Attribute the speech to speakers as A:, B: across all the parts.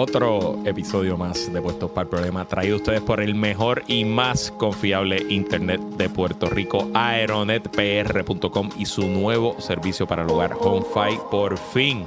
A: Otro episodio más de Puestos para el Problema, traído ustedes por el mejor y más confiable internet de Puerto Rico, aeronetpr.com y su nuevo servicio para el hogar, HomeFi. Por fin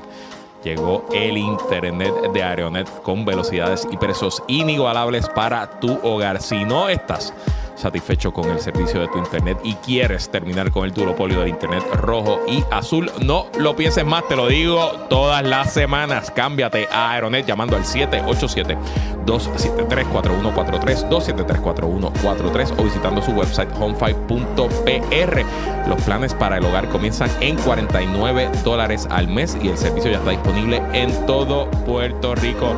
A: llegó el internet de Aeronet con velocidades y precios inigualables para tu hogar. Si no estás satisfecho con el servicio de tu internet y quieres terminar con el duopolio del internet rojo y azul, no lo pienses más, te lo digo todas las semanas. Cámbiate a Aeronet llamando al 787-273-4143, 273-4143 o visitando su website homefive.pr. Los planes para el hogar comienzan en 49 dólares al mes y el servicio ya está disponible en todo Puerto Rico.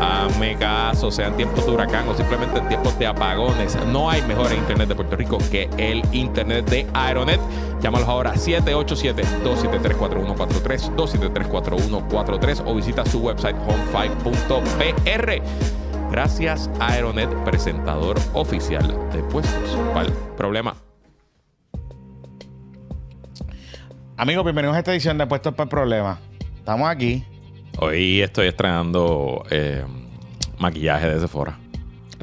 A: Hazme caso, sean tiempos de huracán o simplemente tiempos de apagones. No hay mejor internet de Puerto Rico que el internet de Aeronet. Llámalos ahora 787-273-4143, 273-4143 o visita su website home5.pr. Gracias Aeronet, presentador oficial de Puestos el Problema.
B: Amigos, bienvenidos a esta edición de Puestos para el Problema. Estamos aquí.
A: Hoy estoy estrenando eh, maquillaje de Sephora.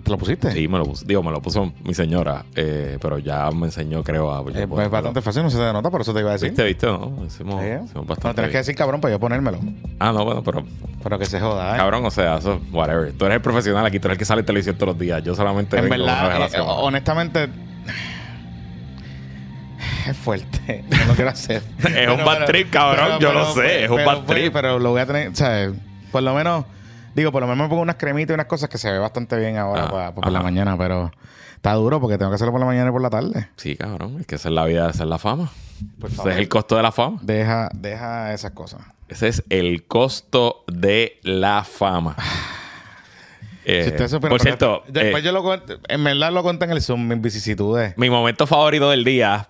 B: ¿Te lo pusiste?
A: Sí, me lo puso. Digo, me lo puso mi señora, eh, pero ya me enseñó, creo, a.
B: Eh, pues es bastante fácil, no se te nota, por eso te iba a decir.
A: ¿Viste, viste? No, hicimos,
B: ¿Sí?
A: hicimos
B: No,
A: bastante.
B: tienes que
A: bien.
B: decir cabrón para yo ponérmelo.
A: Ah, no, bueno, pero.
B: Pero que se joda, ¿eh?
A: Cabrón, o sea, eso, whatever. Tú eres el profesional aquí, tú eres el que sale en televisión todos los días. Yo solamente.
B: en verdad, eh, honestamente, es fuerte. No quiero hacer.
A: Es un bad trip, cabrón, yo lo sé, es un bad trip.
B: Pero lo voy a tener, o sea, por lo menos, digo, por lo menos me pongo unas cremitas y unas cosas que se ve bastante bien ahora
A: Ah,
B: pa- pa- por la mañana, pero está duro porque tengo que hacerlo por la mañana y por la tarde.
A: Sí, cabrón, es que esa es la vida, esa es la fama.
B: Por
A: Ese es el costo de la fama.
B: Deja, deja esas cosas.
A: Ese es el costo de la fama. Eh,
B: Si
A: por cierto,
B: después
A: eh,
B: yo lo en verdad lo conté en el Zoom, mis vicisitudes.
A: mi momento favorito del día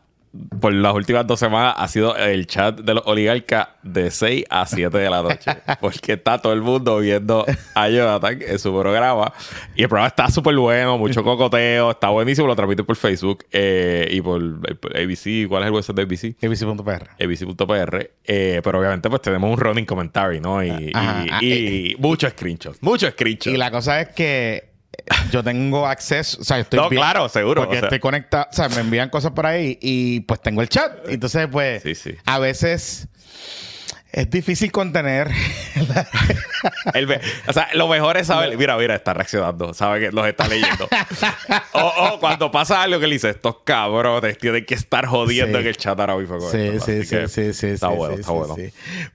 A: por las últimas dos semanas ha sido el chat de los oligarcas de 6 a 7 de la noche. porque está todo el mundo viendo a Jonathan en su programa. Y el programa está súper bueno, mucho cocoteo, está buenísimo. Lo transmite por Facebook eh, y por, por ABC. ¿Cuál es el website de ABC?
B: ABC.pr.
A: abc.pr, eh, pero obviamente pues tenemos un running commentary, ¿no? Y,
B: Ajá,
A: y-
B: ah,
A: y muchos screenshots, muchos screenshots.
B: Y la cosa es que yo tengo acceso, o sea, estoy
A: No,
B: bien-
A: claro, seguro,
B: Porque
A: o sea.
B: estoy conectado, o sea, me envían cosas por ahí y pues tengo el chat. Entonces, pues,
A: Sí, sí.
B: a veces es difícil contener.
A: El ve- o sea, lo mejor es saber, mira, mira, está reaccionando, sabe que los está leyendo. o, o cuando pasa algo que le dice, estos cabrones tienen que estar jodiendo
B: Sí.
A: en el chat ahora mismo.
B: Sí,
A: esto",
B: sí, sí, sí, sí.
A: Está bueno, está bueno.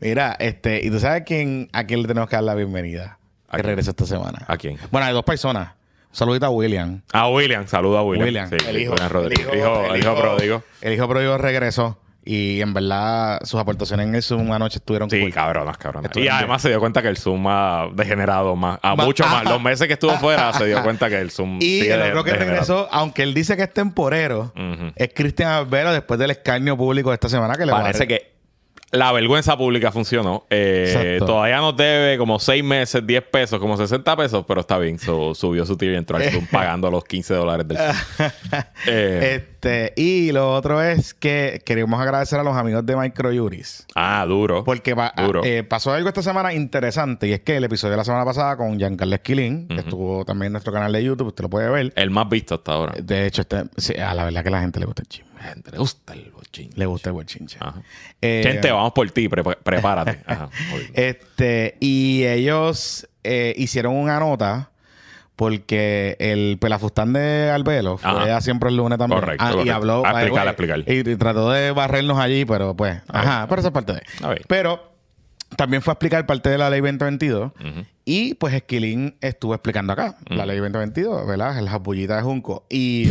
B: Mira, este, y tú sabes quién, a quién le tenemos que dar la bienvenida.
A: ¿A
B: Que regresa esta semana.
A: ¿A quién?
B: Bueno, hay dos personas. Un saludito a William.
A: A William, saluda a William.
B: William,
A: Sí,
B: el hijo.
A: William Rodríguez. El hijo, el hijo pródigo.
B: El hijo pródigo regresó. Y en verdad, sus aportaciones en el Zoom anoche estuvieron
A: Sí,
B: cool.
A: cabronas, cabronas. Y además se dio cuenta que el Zoom ha degenerado más, a
B: Ma-
A: mucho más. Los meses que estuvo fuera se dio cuenta que el Zoom
B: Y
A: sigue
B: el otro que regresó, aunque él dice que es temporero, es Cristian Albero después del escarnio público de esta semana que le va a
A: Parece que la vergüenza pública funcionó. Eh, todavía nos debe como 6 meses, 10 pesos, como 60 pesos, pero está bien. So- subió su entró al Zoom pagando los 15 dólares del. Eh,
B: Este, y lo otro es que queremos agradecer a los amigos de Microjuris.
A: ah, duro.
B: Porque pa-
A: Duro.
B: eh, pasó algo esta semana interesante y es que el episodio de la semana pasada con Giancarlo Esquilín, que estuvo también en nuestro canal de YouTube, usted lo puede ver.
A: El más visto hasta ahora.
B: De hecho, este, sí, a la verdad que a la gente le gusta el chisme.
A: La gente le gusta el bochín.
B: Le gusta el buen chinche.
A: Ajá.
B: Eh,
A: Gente, vamos por ti, pre- prepárate. Ajá.
B: Este, y ellos eh, hicieron una nota porque el pelafustán de Albelo fue
A: Ajá.
B: siempre el lunes también.
A: Correcto,
B: Ah, Y habló.
A: A explicar, a explicar.
B: Y, y trató de barrernos allí, pero pues.
A: A
B: ajá,
A: ver.
B: pero esa es parte de.
A: A ver.
B: Pero también fue a explicar parte de la ley 2022.
A: Ujú.
B: Y pues Esquilín estuvo explicando acá la ley 2022, ¿verdad? El japullita de Junco. Y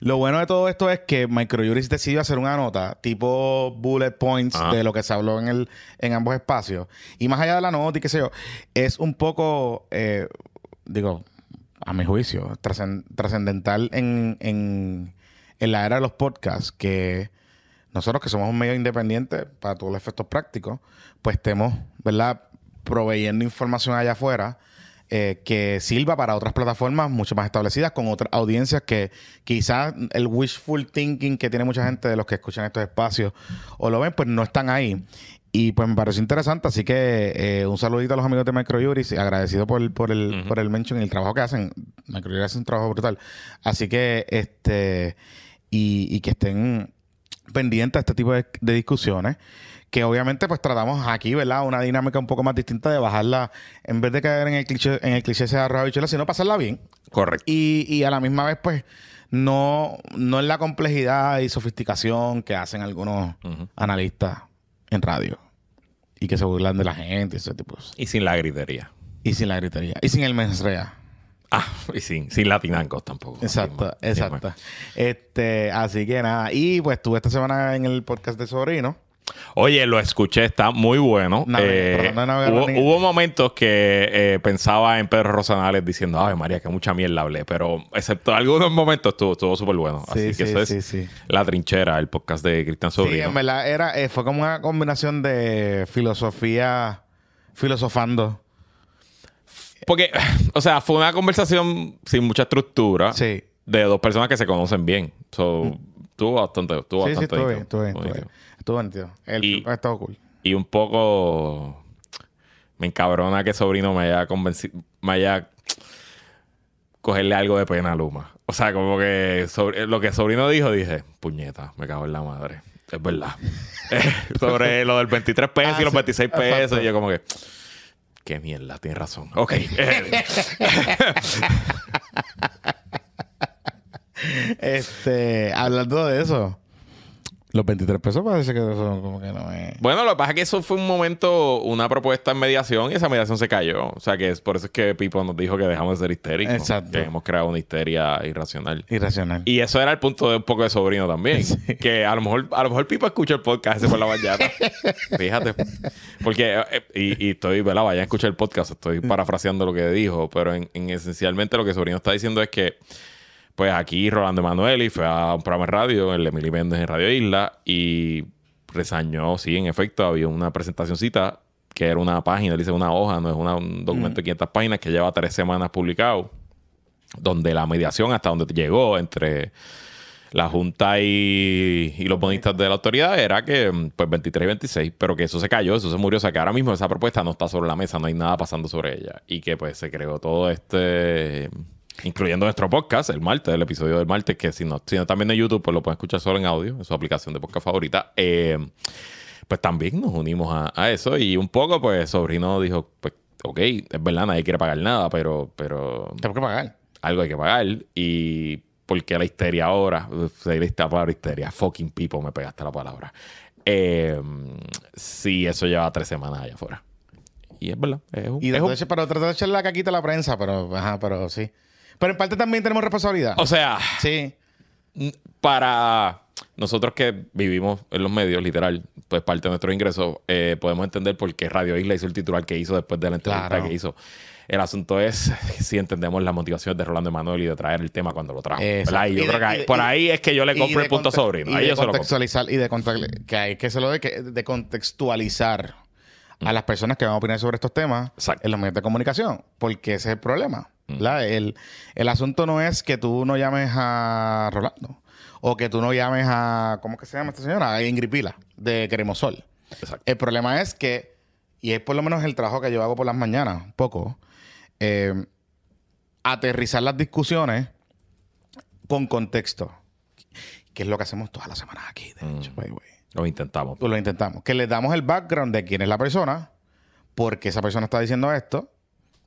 B: lo bueno de todo esto es que Microjuris decidió hacer una nota tipo bullet points
A: Ajá.
B: de lo que se habló en, el, en ambos espacios. Y más allá de la nota y qué sé yo, es un poco, eh, digo, a mi juicio, trascen- trascendental en, en, en la era de los podcasts que nosotros que somos un medio independiente para todos los efectos prácticos, pues estemos, ¿verdad? Proveyendo información allá afuera eh, que sirva para otras plataformas mucho más establecidas, con otras audiencias que quizás el wishful thinking que tiene mucha gente de los que escuchan estos espacios o lo ven, pues no están ahí. Y pues me pareció interesante, así que eh, un saludito a los amigos de Microjuris, agradecido por, por el, por el mention y el trabajo que hacen. Microjuris hace un trabajo brutal. Así que, este, y, y que estén pendientes a este tipo de, de discusiones que obviamente pues tratamos aquí, ¿verdad? Una dinámica un poco más distinta de bajarla, en vez de caer en el cliché, en el cliché sea arroz sino pasarla bien.
A: Correcto.
B: Y, y a la misma vez, pues, no, no en la complejidad y sofisticación que hacen algunos analistas en radio. Y que se burlan de la gente y ese tipo de.
A: Y sin la gritería.
B: Y sin la gritería. Y sin el mensrea.
A: Ah, y sin, sin latinancos tampoco.
B: Exacto, exacto. Este, así que nada. Y pues estuve esta semana en el podcast de Sobrino.
A: Oye, lo escuché, está muy bueno. Eh, hubo, momentos que eh, pensaba en Pedro Rosanales diciendo, ay María, que mucha mierda hablé, pero excepto algunos momentos estuvo estuvo súper bueno. Así
B: Sí,
A: que
B: sí,
A: eso es
B: sí, sí.
A: La Trinchera, el podcast de Cristian
B: Sí,
A: Sobrino.
B: en verdad era, eh, fue como una combinación de filosofía, filosofando.
A: Porque, o sea, fue una conversación sin mucha estructura
B: Sí.
A: De dos personas que se conocen bien. So, Estuvo bastante, estuvo
B: Sí, sí,
A: bastante
B: estuvo bien, estuvo bien,
A: estuvo
B: bien. Estuvo. El
A: Y-
B: ha estado cool.
A: Y un poco me encabrona que sobrino me haya convencido, me haya cogerle algo de pena a Luma. O sea, como que sobre- lo que sobrino dijo, dije, puñeta, me cago en la madre. Es verdad. sobre lo del 23 pesos
B: Ah,
A: y los
B: sí,
A: 26 pesos.
B: exacto.
A: Y yo como que, qué mierda, tienes razón. Ok.
B: Este, hablando de eso, los 23 pesos parece que eso como que no es.
A: Bueno, lo que pasa es que eso fue un momento, una propuesta en mediación y esa mediación se cayó. O sea, que es por eso es que Pipo nos dijo que dejamos de ser histéricos.
B: Exacto.
A: Que hemos creado una histeria irracional.
B: Irracional.
A: Y eso era el punto de un poco de sobrino también.
B: Sí.
A: Que a lo mejor, a lo mejor Pipo escucha el podcast ese por la mañana. Fíjate. Porque, eh, y, y estoy, ¿verdad? Vayan a escuchar el podcast. Estoy parafraseando lo que dijo. Pero en, en esencialmente lo que sobrino está diciendo es que, pues aquí Rolando Emanueli fue a un programa de radio, el Emily Méndez en Radio Isla, y resañó, sí, en efecto, había una presentacioncita que era una página, dice una hoja, no es una- un documento de 500 páginas que lleva tres semanas publicado donde la mediación hasta donde llegó entre la Junta y, y los bonistas de la autoridad era que mm, pues 23 y 26, pero que eso se cayó, eso se murió, o sea que ahora mismo esa propuesta no está sobre la mesa, no hay nada pasando sobre ella y que pues se creó todo este, incluyendo nuestro podcast, el martes, el episodio del martes, que si no, si no también en YouTube, pues lo pueden escuchar solo en audio, en su aplicación de podcast favorita. Eh, pues también nos unimos a, a eso y un poco pues Sobrino dijo, pues ok, es verdad, nadie quiere pagar nada, pero... pero
B: Tengo que pagar.
A: algo hay que pagar y porque la histeria ahora, se dice la palabra histeria, fucking people, me pegaste la palabra. Eh, sí, eso lleva tres semanas allá afuera. Y es verdad. Es un,
B: Y tratar de echar- pero tratar de echarle la caquita a la prensa, pero, ajá, pero sí. Pero en parte también tenemos responsabilidad.
A: o sea,
B: sí.
A: para nosotros que vivimos en los medios, literal, pues parte de nuestros ingresos, eh, podemos entender por qué Radio Isla hizo el titular que hizo después de la entrevista
B: Claro.
A: que hizo. El asunto es si entendemos las motivaciones de Rolando Emanuel y de traer el tema cuando lo trajo. Y yo
B: Y de-
A: creo que
B: y de-
A: por
B: y-
A: ahí es que yo le compro el punto sobrino.
B: Y
A: Ahí
B: de
A: yo se lo compro.
B: contextualizar, y de que hay que se lo de, que, de contextualizar a las personas que van a opinar sobre estos temas
A: Exacto.
B: en los medios de comunicación, porque ese es el problema. ¿Verdad? El, el asunto no es que tú no llames a Rolando o que tú no llames a, ¿cómo que se llama esta señora? A Ingrid Pila, de Cremosol.
A: Exacto.
B: El problema es que, y es por lo menos el trabajo que yo hago por las mañanas, un poco, eh, aterrizar las discusiones con contexto. Que es lo que hacemos todas las semanas aquí, de hecho, by the way.
A: Lo intentamos.
B: Pues lo intentamos. Que le damos el background de quién es la persona, por qué esa persona está diciendo esto,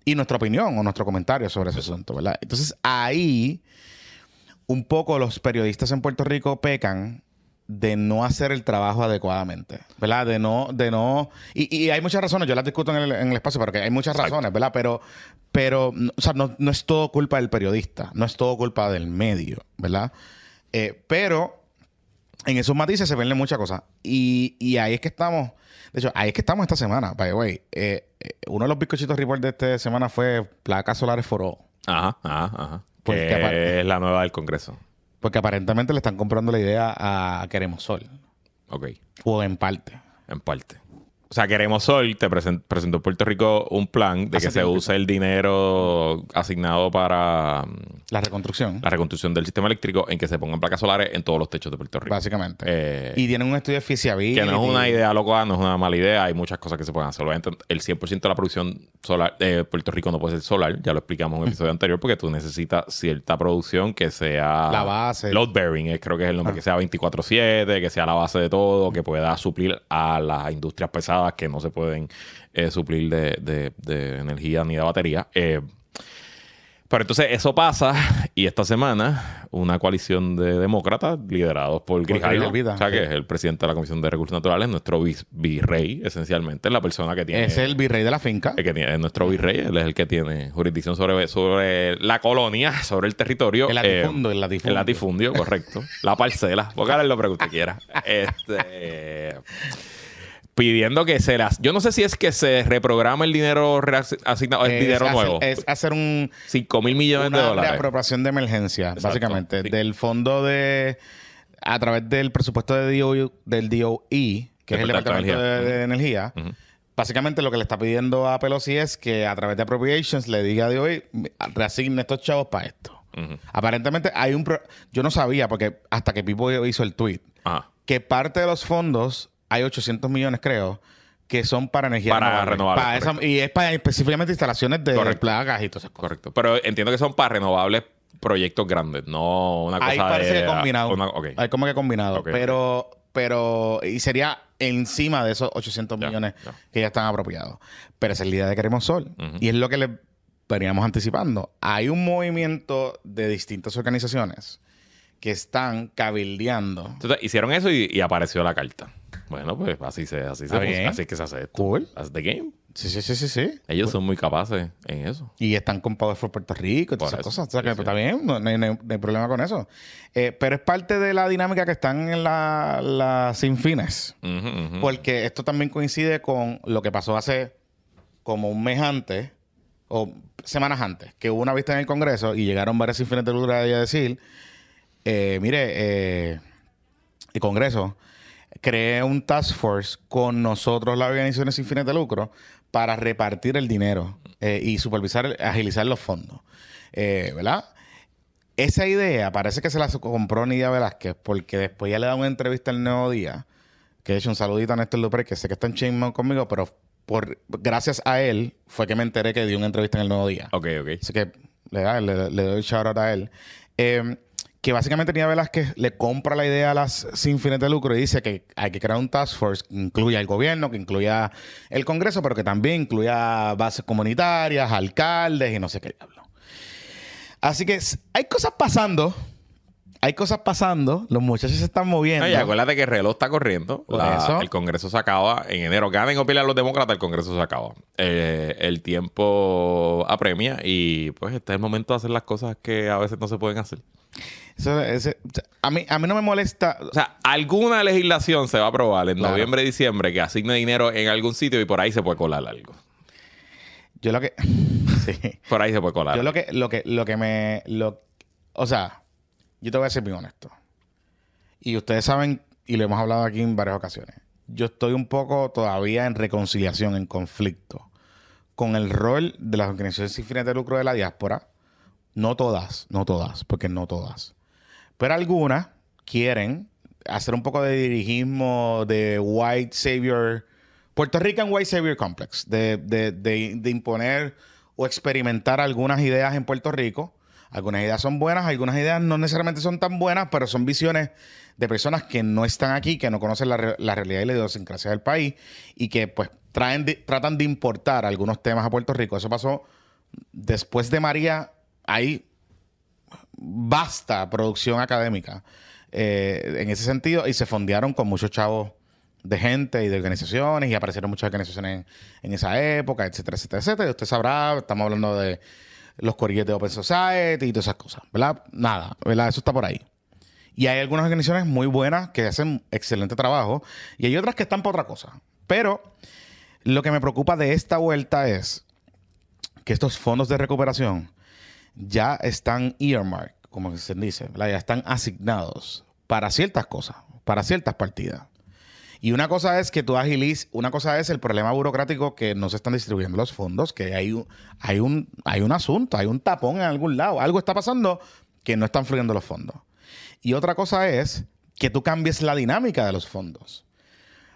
B: y nuestra opinión o nuestro comentario sobre ese asunto, ¿verdad? Entonces ahí, un poco los periodistas en Puerto Rico pecan de no hacer el trabajo adecuadamente, ¿verdad? De no, de no, y, y hay muchas razones, yo las discuto en el, en el espacio, porque hay muchas
A: Exacto.
B: razones, ¿verdad? Pero, pero, o sea, no, no es todo culpa del periodista, no es todo culpa del medio, ¿verdad? Eh, pero en esos matices se ven muchas cosas. Y, y ahí es que estamos. De hecho, ahí es que estamos esta semana, by the way. Eh, eh, uno de los bizcochitos report de esta semana fue placas solares for all.
A: Ajá, ajá, ajá.
B: Porque
A: que es la nueva del Congreso.
B: Porque aparentemente le están comprando la idea a Queremos Sol.
A: Ok.
B: O en parte.
A: En parte. O sea, Queremos Sol te presen- presentó en Puerto Rico un plan de
B: Hace
A: que se
B: tiempo.
A: use el dinero asignado para mm,
B: La reconstrucción,
A: la reconstrucción del sistema eléctrico en que se pongan placas solares en todos los techos de Puerto Rico.
B: básicamente.
A: Eh,
B: y tienen un estudio de feasibility.
A: que no es una idea loca, no es una mala idea, hay muchas cosas que se pueden hacer. El 100% de la producción solar de Puerto Rico no puede ser solar, ya lo explicamos en un episodio anterior, porque tú necesitas cierta producción que sea
B: La base.
A: load bearing, eh, creo que es el nombre,
B: Ah.
A: que sea 24/7, que sea la base de todo, que pueda suplir a las industrias pesadas que no se pueden eh, suplir de, de- de energía ni de batería. Eh, pero entonces eso pasa y esta semana una coalición de demócratas liderados por
B: Vida,
A: o sea, que es el presidente de la Comisión de Recursos Naturales, nuestro virrey, esencialmente, la persona que tiene...
B: Es el virrey de la finca.
A: el que tiene, es nuestro virrey, él es el que tiene jurisdicción sobre, sobre la colonia, sobre el territorio.
B: El latifundio, el latifundio.
A: El latifundio, correcto. la parcela. Póngale lo que usted quiera. Este, pidiendo que se las... Yo no sé si es que se reprograma el dinero asignado, el
B: Es
A: dinero
B: hacer-
A: nuevo.
B: Es hacer un,
A: 5 mil millones de dólares.
B: reapropiación de emergencia,
A: Exacto.
B: básicamente,
A: Sí.
B: del fondo de a través del presupuesto de DOE, del DOE, que es el
A: Departamento de
B: de, de Energía. Básicamente lo que le está pidiendo a Pelosi es que a través de appropriations le diga a DOE, reasigne estos chavos para esto. Aparentemente hay un... pro- Yo no sabía, porque hasta que Pipo hizo el tweet,
A: Ajá.
B: que parte de los fondos, hay 800 millones creo, que son para energía
A: Para
B: renovable.
A: renovables,
B: Para esa-
A: correcto.
B: y es para específicamente instalaciones de
A: Correcto.
B: plagas y todas esas cosas.
A: Correcto. Pero entiendo que son para renovables proyectos grandes, no una cosa
B: Ahí parece
A: de...
B: que combinado.
A: una- ok.
B: Hay como que combinado. Pero, pero, y sería encima de esos 800
A: Ya,
B: millones que ya están apropiados. Pero esa es la idea de Queremos Sol. Y es lo que le veníamos anticipando. Hay un movimiento de distintas organizaciones que están cabildeando.
A: Entonces, hicieron eso y, y apareció la carta. Bueno, pues así se, así se
B: bien.
A: así es que se hace esto.
B: Cool.
A: That's the game.
B: Sí, sí, sí, sí, sí.
A: Ellos son muy capaces en eso.
B: Y están con Power for Puerto Rico y todas esas cosas. O sea, que
A: sí.
B: está bien, no, no hay, no problema con eso. Eh, pero es parte de la dinámica que están en la, la sin fines. Porque esto también coincide con lo que pasó hace como un mes antes o semanas antes, que hubo una vista en el Congreso y llegaron varias sin fines de ahí a decir, eh, mire, eh, el Congreso cree un task force con nosotros, las organizaciones sin fines de lucro, para repartir el dinero eh, y supervisar, agilizar los fondos. Eh, ¿Verdad? Esa idea parece que se la compró Nidia Velázquez porque después ya le da una entrevista al Nuevo Día, que de hecho un saludito a Néstor Dupré, que sé que está en chisme conmigo, pero por, gracias a él fue que me enteré que dio una entrevista en el Nuevo Día.
A: Ok, ok.
B: Así que le, le, le doy shout out a él. Eh, que básicamente Nidia Velázquez le compra la idea a las sin fines de lucro y dice que hay que crear un task force que incluya el gobierno, que incluya el Congreso, pero que también incluya bases comunitarias, alcaldes y no sé qué diablo. Así que hay cosas pasando. Hay cosas pasando. Los muchachos se están moviendo.
A: Oye, acuérdate que el reloj está corriendo.
B: Por
A: La-
B: eso.
A: El Congreso se acaba en enero. Ganen o pierdan los demócratas, el Congreso se acaba. Eh, el tiempo apremia y pues este es el momento de hacer las cosas que a veces no se pueden hacer.
B: Eso- ese- a, mí, a mí no me molesta.
A: O sea, alguna legislación se va a aprobar en
B: Claro.
A: noviembre diciembre que asigne dinero en algún sitio y por ahí se puede colar algo.
B: Yo lo que. sí.
A: Por ahí se puede colar.
B: Yo lo que, lo que, lo que me. Lo, o sea, yo te voy a ser bien honesto. Y ustedes saben, y lo hemos hablado aquí en varias ocasiones. Yo estoy un poco todavía en reconciliación, en conflicto, con el rol de las organizaciones sin fines de lucro de la diáspora. No todas, no todas, porque no todas. Pero algunas quieren hacer un poco de dirigismo de white savior, Puerto Rican white savior complex, de, de- de- de imponer o experimentar algunas ideas en Puerto Rico. Algunas ideas son buenas, algunas ideas no necesariamente son tan buenas, pero son visiones de personas que no están aquí, que no conocen la, re- la realidad y la idiosincrasia del país y que pues traen de- tratan de importar algunos temas a Puerto Rico. Eso pasó después de María, hay vasta producción académica eh, en ese sentido y se fondearon con muchos chavos de gente y de organizaciones y aparecieron muchas organizaciones en esa época, etcétera, etcétera, etcétera. Y usted sabrá, estamos hablando de los corillos de Open Society y todas esas cosas, ¿verdad? Nada, ¿verdad? Eso está por ahí. Y hay algunas organizaciones muy buenas que hacen excelente trabajo y hay otras que están por otra cosa. Pero lo que me preocupa de esta vuelta es que estos fondos de recuperación ya están earmarked, como se dice, ¿verdad? ya están asignados para ciertas cosas, para ciertas partidas. Y una cosa es que tú agilices, una cosa es el problema burocrático que no se están distribuyendo los fondos, que hay un, hay un, hay un asunto, hay un tapón en algún lado, algo está pasando que no están fluyendo los fondos. Y otra cosa es que tú cambies la dinámica de los fondos.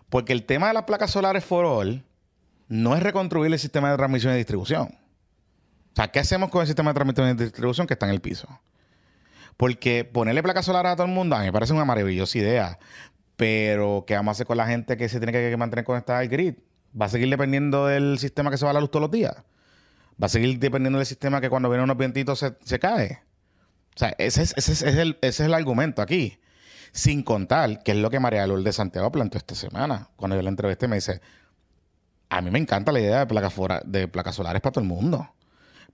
B: Porque el tema de las placas solares for all no es reconstruir el sistema de transmisión y distribución. O sea, ¿qué hacemos con el sistema de transmisión y distribución que está en el piso? Porque ponerle placas solares a todo el mundo a mí me parece una maravillosa idea. Pero, ¿qué vamos a hacer con la gente que se tiene que mantener conectada al grid? ¿Va a seguir dependiendo del sistema que se va a la luz todos los días? ¿Va a seguir dependiendo del sistema que cuando vienen unos vientitos se, cae? O sea, ese es, ese, es, el, ese es el argumento aquí. Sin contar, que es lo que María Lourdes de Santiago planteó esta semana. Cuando yo la entrevisté, me dice: A mí me encanta la idea de placas, de placas solares para todo el mundo.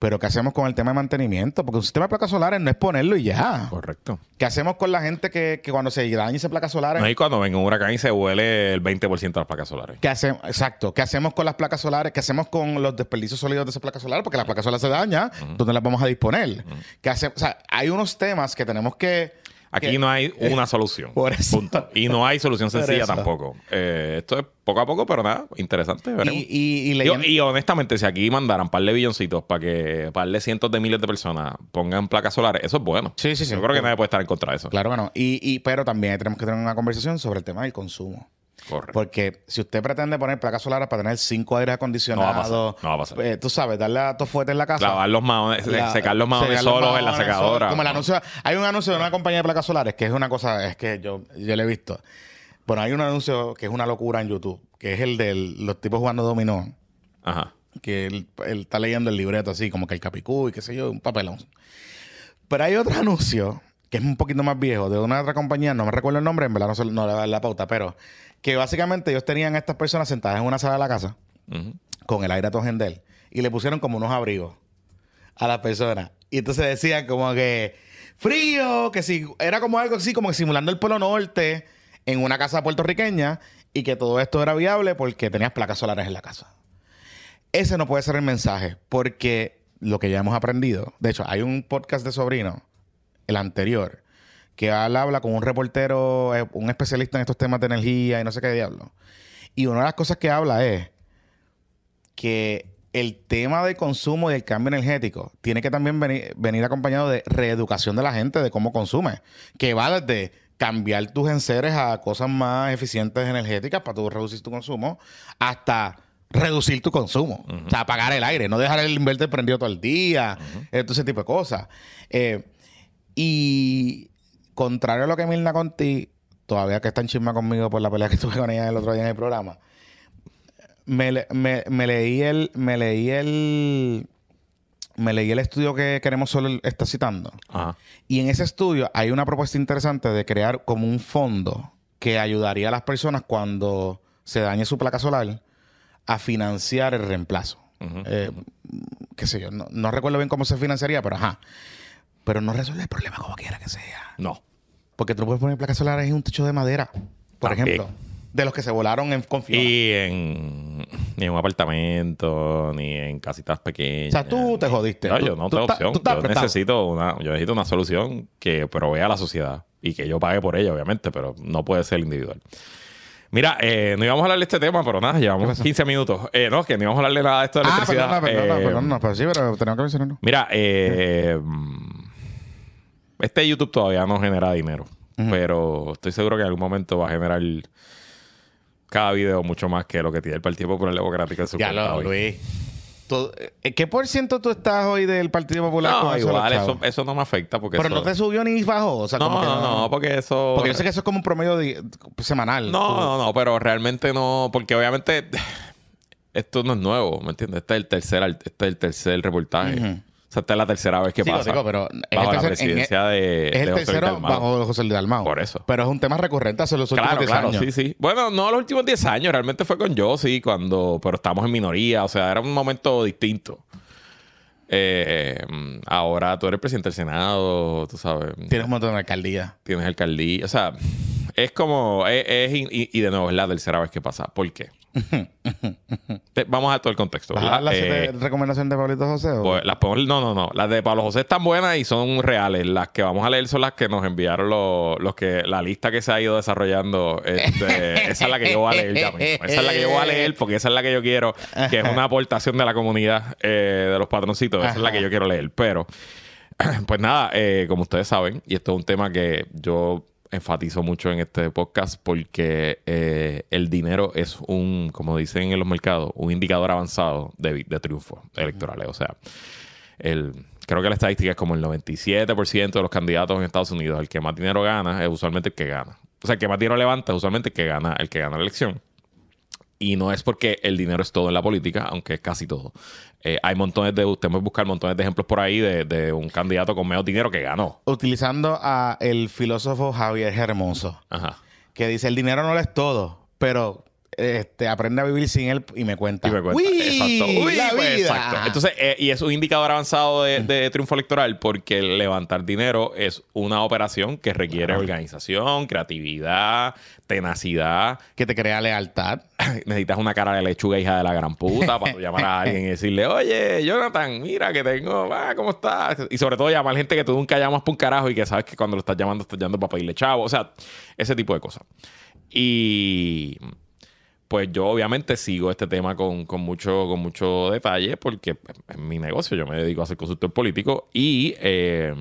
B: Pero ¿qué hacemos con el tema de mantenimiento? Porque un sistema de placas solares no es ponerlo y ya.
A: Correcto.
B: ¿Qué hacemos con la gente que, cuando se daña esa placa solares?
A: No, y cuando venga un huracán y se huele el 20% de las placas solares.
B: ¿Qué hacemos? Exacto. ¿Qué hacemos con las placas solares? ¿Qué hacemos con los desperdicios sólidos de esas placas solares? Porque las placas solares se dañan. ¿Dónde las vamos a disponer? ¿Qué hacemos? O sea, hay unos temas que tenemos que
A: Aquí no hay una solución. Por eso. Punto. Y no hay solución sencilla tampoco. Eh, esto es poco a poco, pero nada, interesante. Veremos. Y, y, honestamente, si aquí mandaran par de billoncitos para que par de cientos de miles de personas pongan placas solares, eso es bueno.
B: Sí, sí, sí.
A: Yo creo que nadie puede estar en contra de eso.
B: Claro que no. Y, pero también tenemos que tener una conversación sobre el tema del consumo. Correcto. Porque si usted pretende poner placas solares para tener cinco aires acondicionados, no va a pasar. Eh, tú sabes, darle a tos fuertes en la casa.
A: Lavar los maones, secar los maones solos en la secadora.
B: como el anuncio, hay un anuncio de una compañía de placas solares que es una cosa, es que yo, yo lo he visto. Bueno, hay un anuncio que es una locura en YouTube, que es el de los tipos jugando dominó. Ajá. Que él, está leyendo el libreto así, como que el capicú y qué sé yo, un papelón. Pero hay otro anuncio que es un poquito más viejo, de una otra compañía, no me recuerdo el nombre, en verdad no, no le da la pauta, pero que básicamente ellos tenían a estas personas sentadas en una sala de la casa con el aire a todo y le pusieron como unos abrigos a las personas. Y entonces decían como que frío, que si era como algo así, como simulando el Polo Norte en una casa puertorriqueña y que todo esto era viable porque tenías placas solares en la casa. Ese no puede ser el mensaje porque lo que ya hemos aprendido, de hecho, hay un podcast de sobrino, el anterior, que habla con un reportero, eh, un especialista en estos temas de energía y no sé qué diablo. Y una de las cosas que habla es que el tema del consumo y el cambio energético tiene que también venir, acompañado de reeducación de la gente de cómo consume, que va desde cambiar tus enseres a cosas más eficientes energéticas para tú reducir tu consumo, hasta reducir tu consumo. O sea, apagar el aire, no dejar el inverter prendido todo el día, todo ese tipo de cosas. Eh, y contrario a lo que Milna Conti, todavía que está en chisma conmigo por la pelea que tuve con ella el otro día en el programa, me, leí el. Me leí el. Me leí el estudio que Queremos Solo está citando. Y en ese estudio hay una propuesta interesante de crear como un fondo que ayudaría a las personas cuando se dañe su placa solar a financiar el reemplazo. Eh, qué sé yo, no, no, recuerdo bien cómo se financiaría, pero ajá. Pero no resuelve el problema como quiera que sea.
A: No.
B: Porque tú no puedes poner placas solares en un techo de madera, por ejemplo. De los que se volaron en con
A: Y en, ni en un apartamento, ni en casitas pequeñas.
B: O sea, tú te jodiste.
A: No, yo no tengo opción. yo necesito, una, yo necesito una solución que provea a la sociedad y que yo pague por ella, obviamente, pero no puede ser individual. Mira, eh, no íbamos a hablar de este tema, pero nada, llevamos 15 minutos. Eh, no, que no íbamos a hablar de nada de esto de ah, electricidad.
B: Perdona, perdona, eh, perdona, pero sí, pero tenemos que mencionarlo.
A: Mira, eh, este YouTube todavía no genera dinero, pero estoy seguro que en algún momento va a generar cada video mucho más que lo que tiene el Partido Popular Democrático en su
B: Ya lo, Luis. Eh, ¿Qué por ciento tú estás hoy del Partido Popular?
A: No, igual, eso, eso, no me afecta. porque
B: Pero no te subió ni bajó.
A: no, no, no, porque eso.
B: Porque yo sé que eso es como un promedio semanal.
A: No, no, no, pero realmente no. Porque obviamente esto no es nuevo, ¿me entiendes? Este es el tercer, este es el tercer reportaje. O sea, esta es la tercera vez que pasa.
B: pero
A: bajo la presidencia de,
B: es el tercero bajo José Luis Dalmau.
A: Por eso.
B: Pero es un tema recurrente hace los últimos 10
A: claro,
B: años.
A: sí, sí. Bueno, no los últimos 10 años. Realmente fue con yo, sí, cuando... Pero estamos en minoría. O sea, era un momento distinto. Eh, ahora tú eres presidente del Senado, tú sabes.
B: Tienes un montón de alcaldía.
A: Tienes alcaldía. O sea, es como... Es, y, y, de nuevo, es la tercera vez que pasa. ¿Por qué? Te- Vamos a todo el contexto.
B: ¿Vas a
A: ¿verdad?
B: dar las siete
A: Eh,
B: recomendaciones de Pablito José? o?
A: pues, las podemos- no, no, no. Las de Pablo José están buenas y son reales. Las que vamos a leer son las que nos enviaron los, los que la lista que se ha ido desarrollando. este, esa es la que yo voy a leer ya mismo. Esa es la que yo voy a leer porque esa es la que yo quiero, que es una aportación de la comunidad eh, de los patroncitos. Esa es la que yo quiero leer. Pero, pues nada, eh, como ustedes saben, y esto es un tema que yo enfatizo mucho en este podcast porque eh, el dinero es un, como dicen en los mercados, un indicador avanzado de, de triunfos electorales. O sea, el, creo que la estadística es como el 97% de los candidatos en Estados Unidos, el que más dinero gana es usualmente el que gana. O sea, el que más dinero levanta es usualmente el que gana, el que gana la elección. Y no es porque el dinero es todo en la política, aunque es casi todo. Eh, hay montones de, usted puede buscar montones de ejemplos por ahí de, de un candidato con menos dinero que ganó.
B: Utilizando a el filósofo Javier Hermoso,
A: Ajá.
B: que dice, el dinero no lo es todo, pero este, aprende a vivir sin él y me cuenta.
A: Y me cuenta.
B: ¡Uy!
A: Exacto. Uy,
B: la
A: pues,
B: vida.
A: exacto. Entonces, eh, y es un indicador avanzado de, de triunfo electoral porque levantar dinero es una operación que requiere organización, creatividad, tenacidad.
B: que te crea lealtad.
A: Necesitas una cara de lechuga, hija de la gran puta, para llamar a alguien y decirle, oye, Jonathan, mira que tengo, ah, ¿cómo estás? Y sobre todo llamar gente que tú nunca llamas por un carajo y que sabes que cuando lo estás llamando, estás llamando para pedirle chavo. O sea, ese tipo de cosas. Y pues yo obviamente sigo este tema con, con mucho, con mucho detalle porque es mi negocio, yo me dedico a ser consultor político y eh,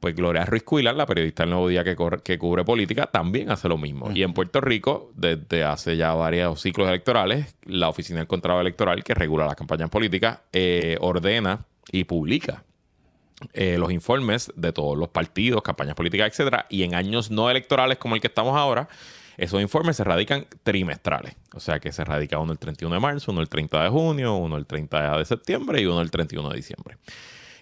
A: pues Gloria Ruiz Cuilar, la periodista del Nuevo Día que, corre- que cubre política, también hace lo mismo. Y en Puerto Rico, desde hace ya varios ciclos electorales, la Oficina del Contrato Electoral, que regula las campañas políticas, eh, ordena y publica eh, los informes de todos los partidos, campañas políticas, etcétera, y en años no electorales como el que estamos ahora, esos informes se radican trimestrales. O sea que se radica uno el 31 de marzo, uno el 30 de junio, uno el 30 de septiembre y uno el 31 de diciembre.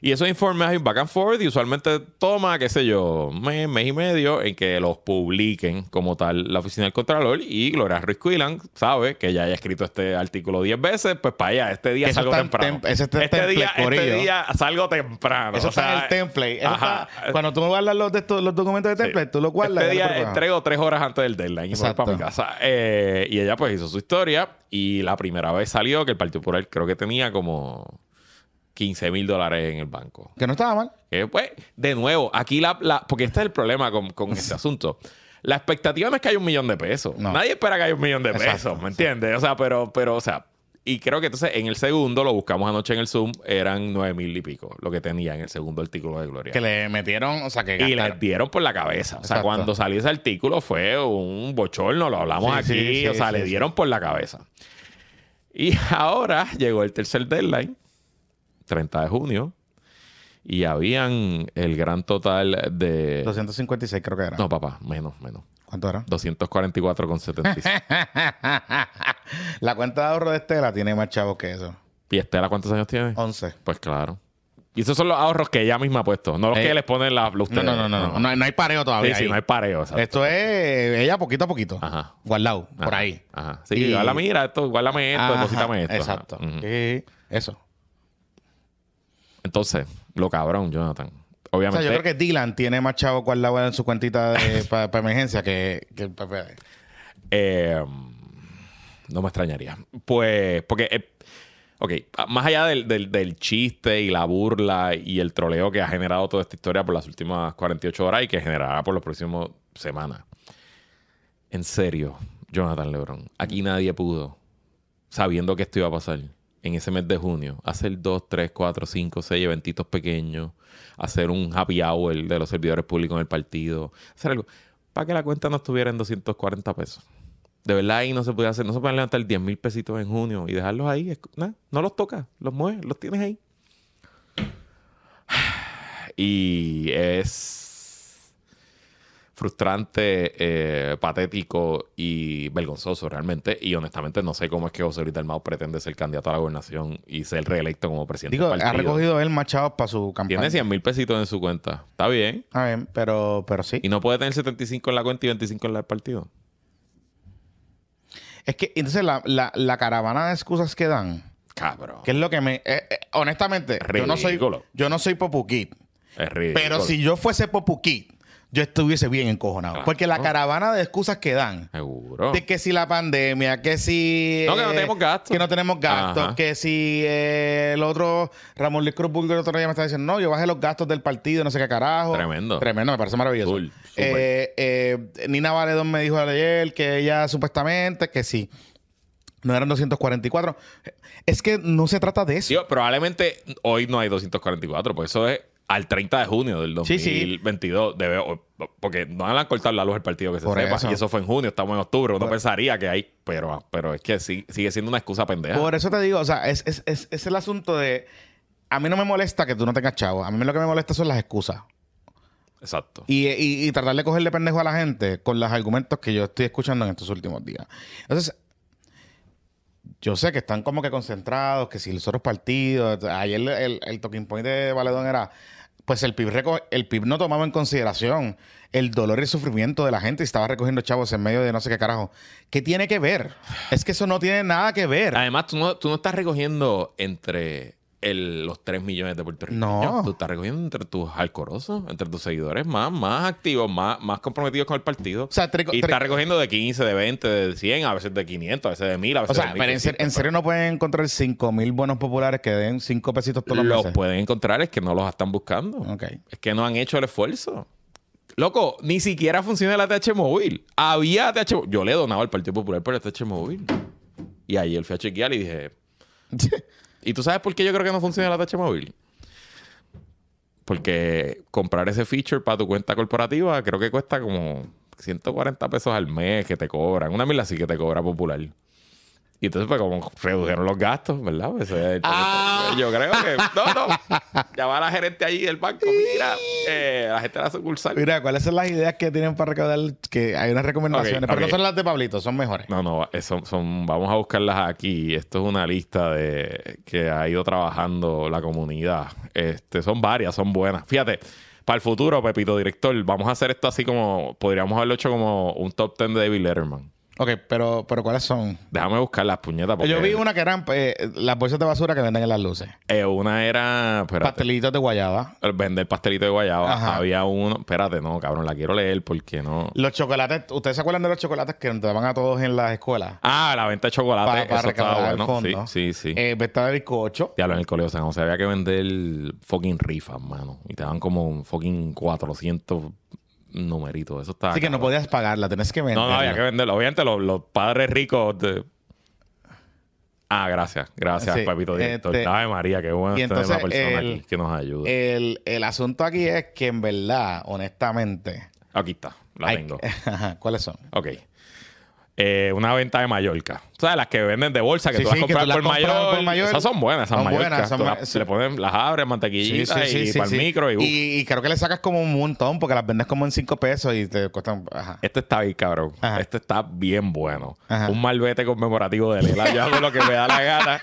A: Y esos informes hay back and forth y usualmente toma, qué sé yo, mes, mes y medio en que los publiquen como tal la oficina del Contralor y Gloria Ruiz Quillan sabe que ya haya escrito este artículo 10 veces, pues para allá, este día
B: Eso
A: salgo temprano.
B: tem- ese
A: este,
B: template,
A: día, este día salgo temprano.
B: Eso
A: O sea,
B: está en el template. Está- cuando tú me guardas los, de estos- los documentos de template, tú los guardas.
A: Este día entrego tres horas antes del deadline y voy para mi casa. Eh, y ella pues hizo su historia y la primera vez salió que el Partido Popular creo que tenía como 15 mil dólares en el banco.
B: Que no estaba mal.
A: Que, pues, de nuevo, aquí la, la- Porque este es el problema con, con este asunto. La expectativa no es que haya un millón de pesos.
B: No.
A: Nadie espera que haya un millón de
B: Exacto,
A: pesos, ¿me entiendes? O sea, pero, pero, o sea, y creo que entonces en el segundo, lo buscamos anoche en el Zoom, eran nueve mil y pico lo que tenía en el segundo artículo de Gloria.
B: Que le metieron, o sea, que
A: Y les
B: gastaron.
A: dieron por la cabeza. O sea, cuando salió ese artículo fue un bochorno, lo hablamos
B: Sí,
A: aquí.
B: sí, sí,
A: o sea, le dieron por la cabeza. Y ahora llegó el tercer deadline, 30 de junio, y habían el gran total de...
B: 256 creo que era.
A: No, papá, menos, menos.
B: ¿Cuánto era?
A: 244,76.
B: la cuenta de ahorro de Estela tiene más chavos que eso.
A: ¿Y Estela cuántos años tiene?
B: 11.
A: Pues claro. Y esos son los ahorros que ella misma ha puesto, no los
B: Eh,
A: que les ponen la...
B: No,
A: ustedes.
B: no, no, no, no. No, hay- no hay pareo
A: Sí,
B: todavía.
A: sí,
B: ahí.
A: no hay pareo. exacto.
B: Esto es ella poquito a poquito.
A: Ajá.
B: Guardado, por
A: Ajá,
B: ahí.
A: Ajá. Sí,
B: Y-
A: guárdame, mira esto, guárdame esto, deposítame esto. Ajá.
B: Exacto.
A: Ujú.
B: Sí, eso.
A: Entonces, lo cabrón, Jonathan.
B: O
A: Obviamente.
B: sea, yo creo que Dylan tiene más chavos guardados en su cuentita para emergencia que, que el PPD.
A: eh, no me extrañaría. Pues, porque. eh, ok, más allá del, del- del chiste y la burla y el troleo que ha generado toda esta historia por las últimas 48 horas y que generará por las próximas semanas. En serio, Jonathan Lebron, aquí nadie pudo, sabiendo que esto iba a pasar en ese mes de junio, hacer dos, tres, cuatro, cinco, seis eventitos pequeños, hacer un happy hour de los servidores públicos en el partido, hacer algo, para que la cuenta no estuviera en 240 pesos. De verdad ahí no se puede hacer, no se pueden levantar 10 mil pesitos en junio y dejarlos ahí. no los tocas, los mueves, los tienes ahí. Y es frustrante, eh, patético y vergonzoso realmente. Y honestamente no sé cómo es que José Luis Dalmau pretende ser candidato a la gobernación y ser reelecto como presidente
B: Digo,
A: del
B: ha
A: partido.
B: recogido él más chavos para su campaña.
A: Tiene 100 mil pesitos en su cuenta. Está bien.
B: A ver, pero, pero sí.
A: Y no puede tener 75 en la cuenta y 25 en la del partido.
B: Es que entonces la, la, la caravana de excusas que dan,
A: Cabrón.
B: que es lo que me... eh, eh, honestamente, yo no soy yo no soy pero si yo fuese Popu Kid, yo estuviese bien encojonado.
A: Claro.
B: Porque la caravana de excusas que dan,
A: Seguro.
B: de que si la pandemia, que si...
A: No, que no
B: eh,
A: tenemos gastos.
B: Que no tenemos gastos,
A: Ajá.
B: que si eh, el otro, Ramón Luis Cruz Burgo el otro día me estaba diciendo, no, yo bajé los gastos del partido, no sé qué carajo.
A: Tremendo.
B: Tremendo, me parece maravilloso.
A: Cool.
B: Eh, eh, Nina Valedón me dijo ayer que ella supuestamente, que sí, no eran 244. Es que no se trata de eso.
A: Probablemente hoy no hay 244, pues eso es al 30 de junio del
B: Sí, sí.
A: 2022. Debe, o- porque no van a cortar la luz el partido que se
B: Por
A: sepa.
B: eso.
A: Y eso fue en junio, estamos en octubre. Uno
B: Por-
A: pensaría que hay, pero, pero es que sí- sigue siendo una excusa pendeja.
B: Por eso te digo, o sea, es, es, es, es el asunto de... A mí no me molesta que tú no tengas chavo. A mí lo que me molesta son las excusas.
A: Exacto.
B: Y, y, y tratar de cogerle pendejo a la gente con los argumentos que yo estoy escuchando en estos últimos días. Entonces, yo sé que están como que concentrados, que si los otros partidos. Ayer el, el, el talking point de Valedón era. Pues el PIB, reco- el PIB no tomaba en consideración el dolor y el sufrimiento de la gente y estaba recogiendo chavos en medio de no sé qué carajo. ¿Qué tiene que ver? Es que eso no tiene nada que ver.
A: Además, tú no, tú no estás recogiendo entre el- los 3 millones de puertorriqueños.
B: No.
A: Tú estás recogiendo entre tus alcorosos, entre tus seguidores más, más activos, más, más comprometidos con el partido.
B: O sea,
A: y estás recogiendo de 15, de 20, de 100, a veces de 500, a veces de 1000, a veces
B: O sea,
A: de
B: pero en, ser- en
A: 1500,
B: serio no pueden encontrar 5 mil buenos populares que den 5 pesitos todos los
A: Los
B: meses.
A: pueden encontrar, es que no los están buscando.
B: Ok.
A: Es que no han hecho el esfuerzo. Loco, ni siquiera funciona el ATH móvil. Había ATH móvil. Yo le donaba al Partido Popular por el ATH móvil. Y ayer fui a chequear y dije, ¿y tú sabes por qué yo creo que no funciona el ATH móvil? Porque comprar ese feature para tu cuenta corporativa creo que cuesta como 140 pesos al mes que te cobran. Una mil así que te cobra Popular. Y entonces, pues, como redujeron los gastos, ¿verdad? Pues, eh,
B: Ah.
A: Yo creo que. No, no. Llama a la gerente allí del banco. Mira, eh, la gente de la sucursal.
B: Mira, ¿cuáles son las ideas que tienen para recaudar? Que hay unas recomendaciones, pero no son las de Pablito, son mejores.
A: No, no, eso son, vamos a buscarlas aquí. Esto es una lista de que ha ido trabajando la comunidad. Este, son varias, son buenas. Fíjate, para el futuro, Pepito Director, vamos a hacer esto así como, podríamos haberlo hecho como un top 10 de David Letterman.
B: Ok, pero, pero ¿cuáles son?
A: Déjame buscar las puñetas. Porque,
B: Yo vi una que eran eh, las bolsas de basura que venden en las luces.
A: eh, una era. Espérate,
B: Pastelitos de guayaba.
A: el vender pastelito de guayaba.
B: Ajá.
A: Había uno. Espérate, no, cabrón, la quiero leer porque no.
B: Los chocolates, ¿ustedes se acuerdan de los chocolates que nos daban a todos en las escuelas?
A: Ah, la venta de chocolate.
B: para
A: eso estaba bueno. Sí, sí, sí.
B: Eh, venta de bizcocho.
A: Diablo, en el colegio, o sea, no se había que vender fucking rifas, mano. Y te dan como un fucking 400 numeritos. Eso está.
B: Así que no podías pagarla, tenés que vender.
A: No, no, había que venderlo. Obviamente, los, los padres ricos. de- Ah, gracias. Gracias,
B: Sí,
A: Pepito Director.
B: este-
A: Ay, María, qué bueno
B: y
A: tener
B: entonces
A: una persona
B: el-
A: aquí que nos ayude.
B: El, el asunto aquí es que en verdad, honestamente.
A: aquí está, la tengo.
B: Ajá, ¿Cuáles son?
A: Ok. Eh, una venta de Mallorca. O sea, las que venden de bolsa que
B: Sí,
A: tú vas a
B: sí,
A: comprar por, mayor. Esas son buenas, esas
B: Son
A: Mallorcas.
B: buenas, son
A: le ponen, las abres, mantequillitas y para el micro y, uf.
B: y, y creo que le sacas como un montón porque las vendes como en 5 pesos y te cuestan. Ajá.
A: Este está bien, cabrón.
B: Ajá.
A: Este está bien bueno.
B: Ajá.
A: Un malvete conmemorativo de Lela. Yo hago lo que me da la gana.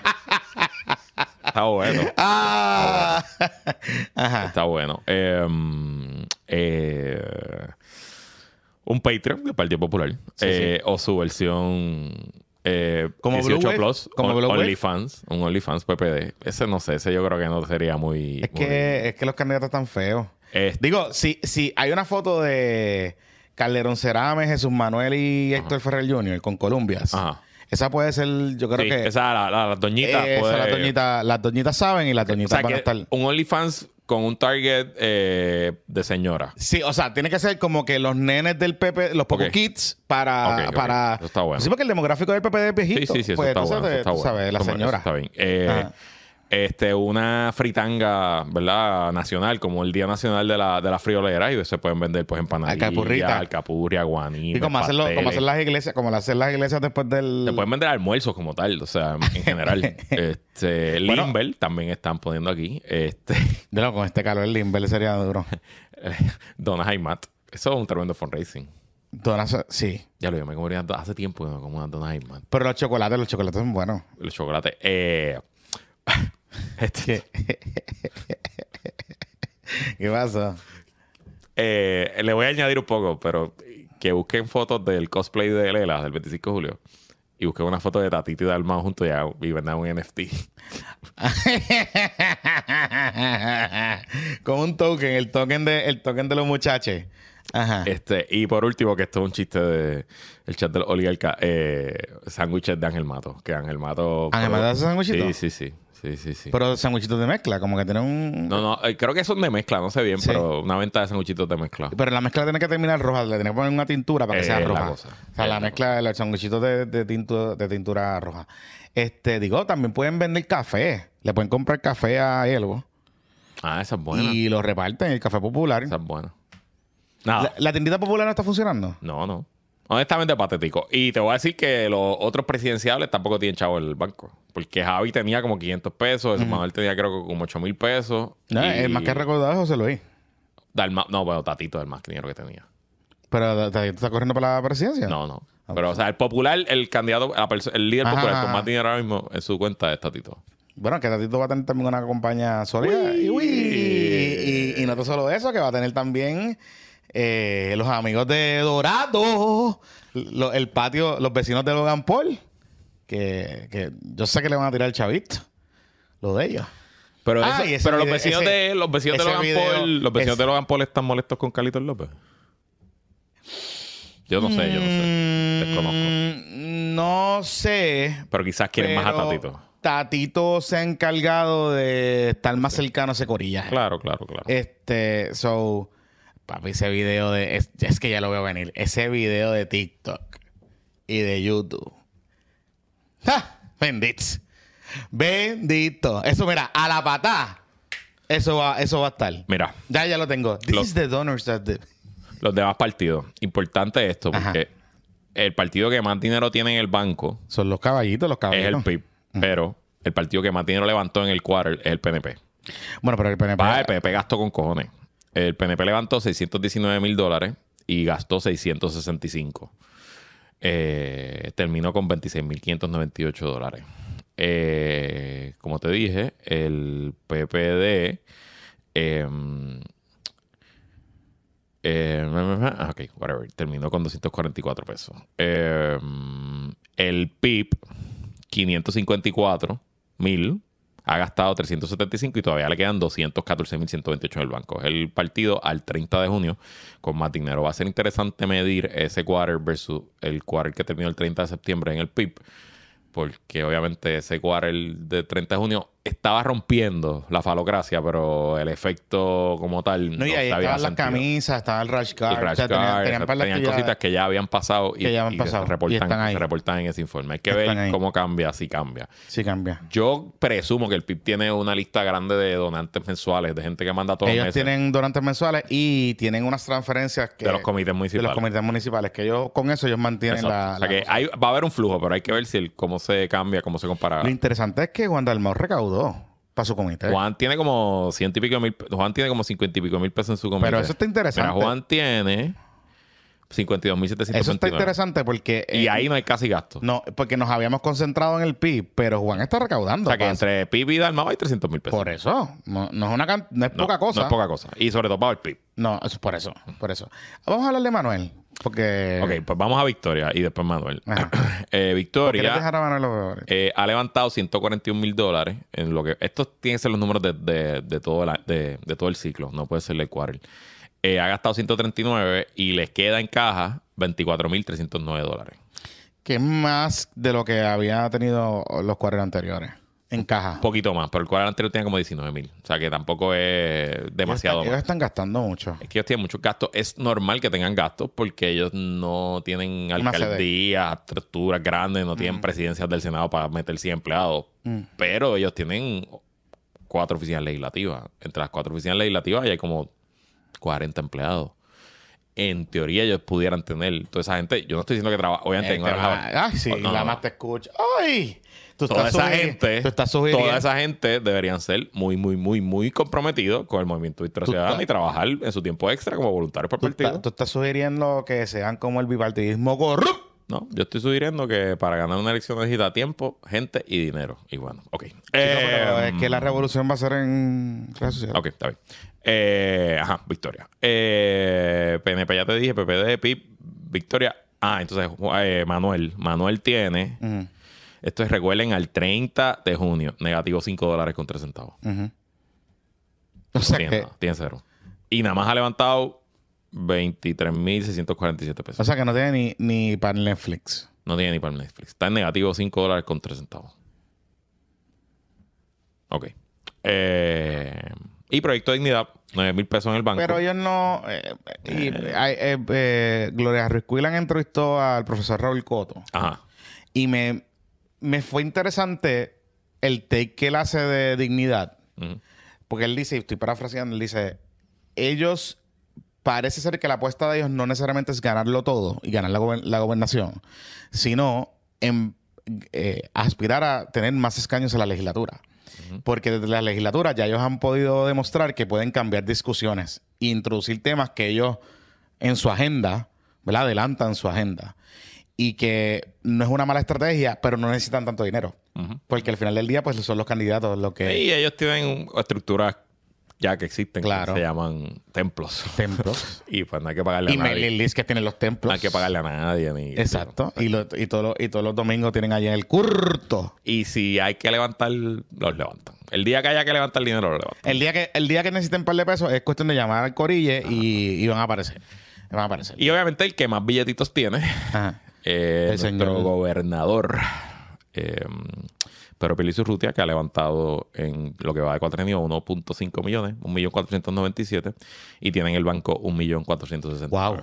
A: Está bueno.
B: Ah. Ajá.
A: Está bueno. Eh, eh, un Patreon del Partido Popular.
B: Sí,
A: Eh, O su versión eh,
B: Como
A: 18
B: Blue
A: Plus.
B: como
A: on-. OnlyFans. Un OnlyFans PPD. Ese no sé. Ese yo creo que no sería muy...
B: Es
A: muy-
B: que, es que los candidatos están feos.
A: Este-
B: Digo, si, si hay una foto de Calderón Cerame, Jesús Manuel y Héctor Ferrer Jr. con Columbias.
A: Ajá.
B: Esa puede ser, yo creo
A: Sí,
B: que.
A: esa, la, la, la doñita
B: esa,
A: puede-
B: las, doñitas, las doñitas saben y las
A: O
B: doñitas
A: sea,
B: van a estar.
A: un OnlyFans con un target eh, de señora.
B: Sí, o sea, tiene que ser como que los nenes del PP, los Poco
A: Ok.
B: Kids, para.
A: Ok, ok.
B: para
A: Eso está bueno.
B: Sí, porque el demográfico del PP
A: Sí,
B: viejito.
A: sí, sí, eso
B: pues,
A: está
B: entonces,
A: bueno. eso está bueno.
B: sabes, la
A: Eso- eso
B: señora.
A: está bien. Eh. Este, una fritanga, ¿verdad? Nacional, como el Día Nacional de la, de la Friolera, y se pueden vender pues empanadillas,
B: Alcapurrita.
A: alcapurria, guaní.
B: Y como hacer las iglesias, como hacer las iglesias después del.
A: Se pueden vender almuerzos como tal, o sea, en general. este,
B: Bueno.
A: Limber también están poniendo aquí. Este,
B: De lo, con este calor, el Limber sería duro.
A: Donas Aymat. Eso es un tremendo fundraising.
B: Donas, sí.
A: Ya lo yo me comería hace tiempo que no como unas Donas.
B: Pero los chocolates, los chocolates son buenos.
A: Los chocolates. Eh,
B: ¿Qué? ¿Qué pasa?
A: Eh, le voy a añadir un poco, pero que busquen fotos del cosplay de Lela del 25 de julio y busquen una foto de Tatito y Dalmao juntos y, y vendan un NFT.
B: Con un token, el token de, el token de los muchachos. Ajá.
A: Este, y por último, que esto es un chiste de el chat del oligarca, eh, sándwiches de Ángel Mato. Que Ángel Mato.
B: ¿Ángel Mato hace sándwichitos?
A: Sí, sí, sí. Sí, sí, sí.
B: Pero sándwichitos de mezcla, como que tiene un...
A: no, no, eh, creo que son de mezcla, no sé bien,
B: Sí.
A: pero una venta de sándwichitos de mezcla.
B: Pero la mezcla tiene que terminar roja, le tiene que poner una tintura para que
A: Eh,
B: sea
A: la
B: roja.
A: cosa.
B: O sea,
A: Eh,
B: la
A: la
B: mezcla de los de, de, tintu- de tintura roja. Este, digo, también pueden vender café. Le pueden comprar café a Elbo
A: Ah, esa es buena.
B: y lo reparten en el café popular.
A: Esa es buena. Nada.
B: La, la tiendita popular no está funcionando.
A: No, no. Honestamente patético. Y te voy a decir que los otros presidenciables tampoco tienen chavo en el banco. Porque Javi tenía como 500 pesos, Manuel tenía creo que como 8 mil pesos.
B: No,
A: y
B: El más que recordado es José Luis.
A: Dalma- no, bueno, Tatito es el más dinero que tenía.
B: Pero ¿te, te está corriendo para la presidencia?
A: No, no. Pero, o sea, el popular, el candidato, el líder
B: Ajá,
A: popular con más dinero ahora mismo en su cuenta es Tatito.
B: Bueno, que Tatito va a tener también una compañía sólida. Y, uy, y, y- y no tan solo eso, que va a tener también eh, los amigos de Dorado, lo- el patio, los vecinos de Logan Paul, que, que yo sé que le van a tirar el chavito, lo de ellos.
A: Pero,
B: Ah,
A: eso- pero los vecinos
B: ese-
A: de los vecinos de Logan
B: video
A: Paul, los vecinos de Logan Paul están molestos con Carlitos López. Yo no sé, yo no sé. Desconozco.
B: Mm, No sé.
A: Pero quizás quieren más a Tatito.
B: Tatito se ha encargado de estar más cercano a ese corilla.
A: Claro, claro, claro.
B: Este, so, papi, ese video de. Es, es que ya lo veo venir. Ese video de TikTok y de YouTube. ¡Ja! Bendito. Bendito. Eso, mira, a la patada. Eso va, eso va a estar.
A: Mira,
B: Ya, ya lo tengo. This
A: Lo-
B: is the donors that did.
A: los demás partidos. Importante esto,
B: Ajá.
A: porque el partido que más dinero tiene en el banco
B: Son los caballitos, los
A: es
B: caballitos.
A: el PIB. Pero el partido que más dinero levantó en el quarter es el PNP.
B: Bueno, pero el PNP.
A: Va, el PNP gastó con cojones. El PNP levantó 619 mil dólares y gastó 665. Eh, terminó con 26.598 dólares. Eh, como te dije, el PPD... em, eh, ah, ok, whatever. Terminó con 244 pesos. Em, el PIB, 554 mil. Ha gastado 375 y todavía le quedan 214.128 en el banco. El partido al 30 de junio con más dinero. Va a ser interesante medir ese quarter versus el quarter que terminó el 30 de septiembre en el PIB. Porque obviamente ese quarter de 30 de junio estaba rompiendo la falocracia, pero el efecto como tal
B: No, y ahí estaban las
A: sentido.
B: camisas, estaba el rash guard.
A: El rash
B: o sea, tenían- de
A: cositas que ya habían pasado y,
B: Que ya habían
A: y
B: pasado,
A: se
B: y
A: reportan,
B: están ahí.
A: se reportan en ese informe. Hay que
B: Están
A: ver
B: ahí.
A: cómo cambia, si cambia.
B: Sí, cambia.
A: Yo presumo que el PIB tiene una lista grande de donantes mensuales, de gente que manda todos los
B: Ellos
A: meses
B: tienen donantes mensuales y tienen unas transferencias que,
A: de los comités
B: de
A: municipales.
B: los comités municipales, que ellos con eso ellos mantienen la...
A: o sea
B: la
A: que hay- va a haber un flujo, pero hay que ver si el, cómo se cambia, cómo se compara.
B: Lo interesante es que Juan Dalmau recaudó para su comité.
A: Juan tiene como ciento y pico mil, Juan tiene como cincuenta y pico mil pesos en su comité.
B: Pero eso está interesante.
A: Juan tiene 52 mil
B: Eso está interesante porque...
A: Y
B: eh,
A: ahí no hay casi gasto.
B: No, porque nos habíamos concentrado en el PIB, pero Juan está recaudando.
A: o sea que
B: pa-
A: entre PIB y Dalmau hay 300 mil pesos.
B: Por eso. No, no es una no es
A: No,
B: poca cosa.
A: No es poca cosa. Y sobre todo para el PIB.
B: No, eso es por eso. Por eso. Vamos a hablar de Manuel. Porque...
A: Ok, pues vamos a Victoria y después Manuel. Eh,
B: ¿Quieres
A: Victoria
B: dejar a Manuel
A: eh, ha levantado 141 mil dólares en lo que... Estos tienen que ser los números de, de- de todo, la- de, de todo el ciclo. No puede ser el quarter. Eh, ha gastado 139 y les queda en caja 24 mil 309 dólares.
B: que es más de lo que había tenido los cuadros anteriores en caja.
A: Un poquito más, pero el quarter anterior tenía como 19 mil. O sea que tampoco es demasiado
B: Ellos, están gastando mucho.
A: Es que ellos tienen muchos gastos. Es normal que tengan gastos porque ellos no tienen alcaldías, estructuras grandes, no tienen presidencias del Senado para meter 100 empleados.
B: Mm.
A: Pero ellos tienen cuatro oficinas legislativas. Entre las cuatro oficinas legislativas hay como 40 empleados. En teoría ellos pudieran tener toda esa gente. Yo no estoy diciendo que trabaja. Obviamente,
B: Eh,
A: no trabaja-
B: Ay, sí,
A: Oh, no, no.
B: más te escucha. ¡Ay! Tú
A: toda esa gente,
B: Tú estás sugiriendo.
A: toda esa gente deberían ser muy, muy, muy, muy comprometidos con el movimiento
B: estás-
A: y trabajar en su tiempo extra como voluntarios por
B: Tú,
A: partido.
B: tú estás sugiriendo que sean como el bipartidismo corrupto.
A: No, yo estoy sugiriendo que para ganar una elección necesita tiempo, gente y dinero. Y bueno, ok.
B: Pero
A: Eh,
B: es que la revolución va a ser en redes sociales.
A: Ok, está bien. Eh, ajá, Victoria. Eh, PNP ya te dije, PPD, PIP, Victoria. Ah, entonces eh, Manuel. Manuel tiene,
B: Ujú,
A: esto es recuerden al 30 de junio, negativo 5 dólares con 3 centavos.
B: ujú. O sea
A: tiene,
B: que
A: nada, tiene cero. Y nada más ha levantado 23.647 pesos.
B: O sea que no tiene ni, ni para Netflix.
A: No tiene ni para Netflix. Está en negativo 5 dólares con 3 centavos. Ok. Eh, y Proyecto de Dignidad, 9 mil pesos en el banco.
B: Pero ellos no. eh, y, hay, eh, eh, Gloria Ruiz Cuilan entrevistó al profesor Raúl Coto.
A: Ajá.
B: Y me, me fue interesante el take que él hace de dignidad. Porque él dice, y estoy parafraseando, él dice, ellos, parece ser que la apuesta de ellos no necesariamente es ganarlo todo y ganar la, gober- la gobernación, sino en, eh, aspirar a tener más escaños en la legislatura. Porque desde la legislatura ya ellos han podido demostrar que pueden cambiar discusiones e introducir temas que ellos en su agenda, ¿verdad? Adelantan su agenda. Y que no es una mala estrategia, pero no necesitan tanto dinero. Porque al final del día, pues son los candidatos los que...
A: Y ellos tienen estructuras ya que existen,
B: Claro.
A: que se llaman templos.
B: templos.
A: y pues no hay que pagarle
B: y
A: a nadie.
B: mailing list que tienen los templos.
A: No hay que pagarle a nadie. Ni,
B: Exacto. Y, lo- y, todos los- y todos los domingos tienen allá el curto.
A: Y si hay que levantar, los levantan. El día que haya que levantar dinero, lo levantan.
B: El día que, el día que necesiten un par de pesos es cuestión de llamar al corille y, y van a aparecer. Van a aparecer.
A: Y obviamente el que más billetitos tiene
B: El
A: nuestro
B: señor-
A: gobernador. Eh, pero Pelicio Urrutia, que ha levantado en lo que va de cuatrenio 1.5 millones, 1.497, y tiene en el banco 1.460.
B: Wow.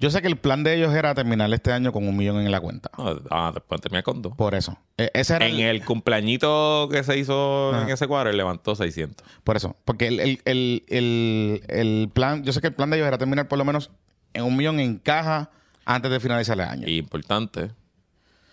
B: Yo sé que el plan de ellos era terminar este año con un millón en la cuenta.
A: No, ah, después termina con dos.
B: Por eso. E- ese era
A: En
B: el-
A: el cumpleañito que se hizo en ese cuadro, él levantó 600.
B: Por eso. Porque el- el- el- el plan, yo sé que el plan de ellos era terminar por lo menos en un millón en caja antes de finalizar el año.
A: Y importante,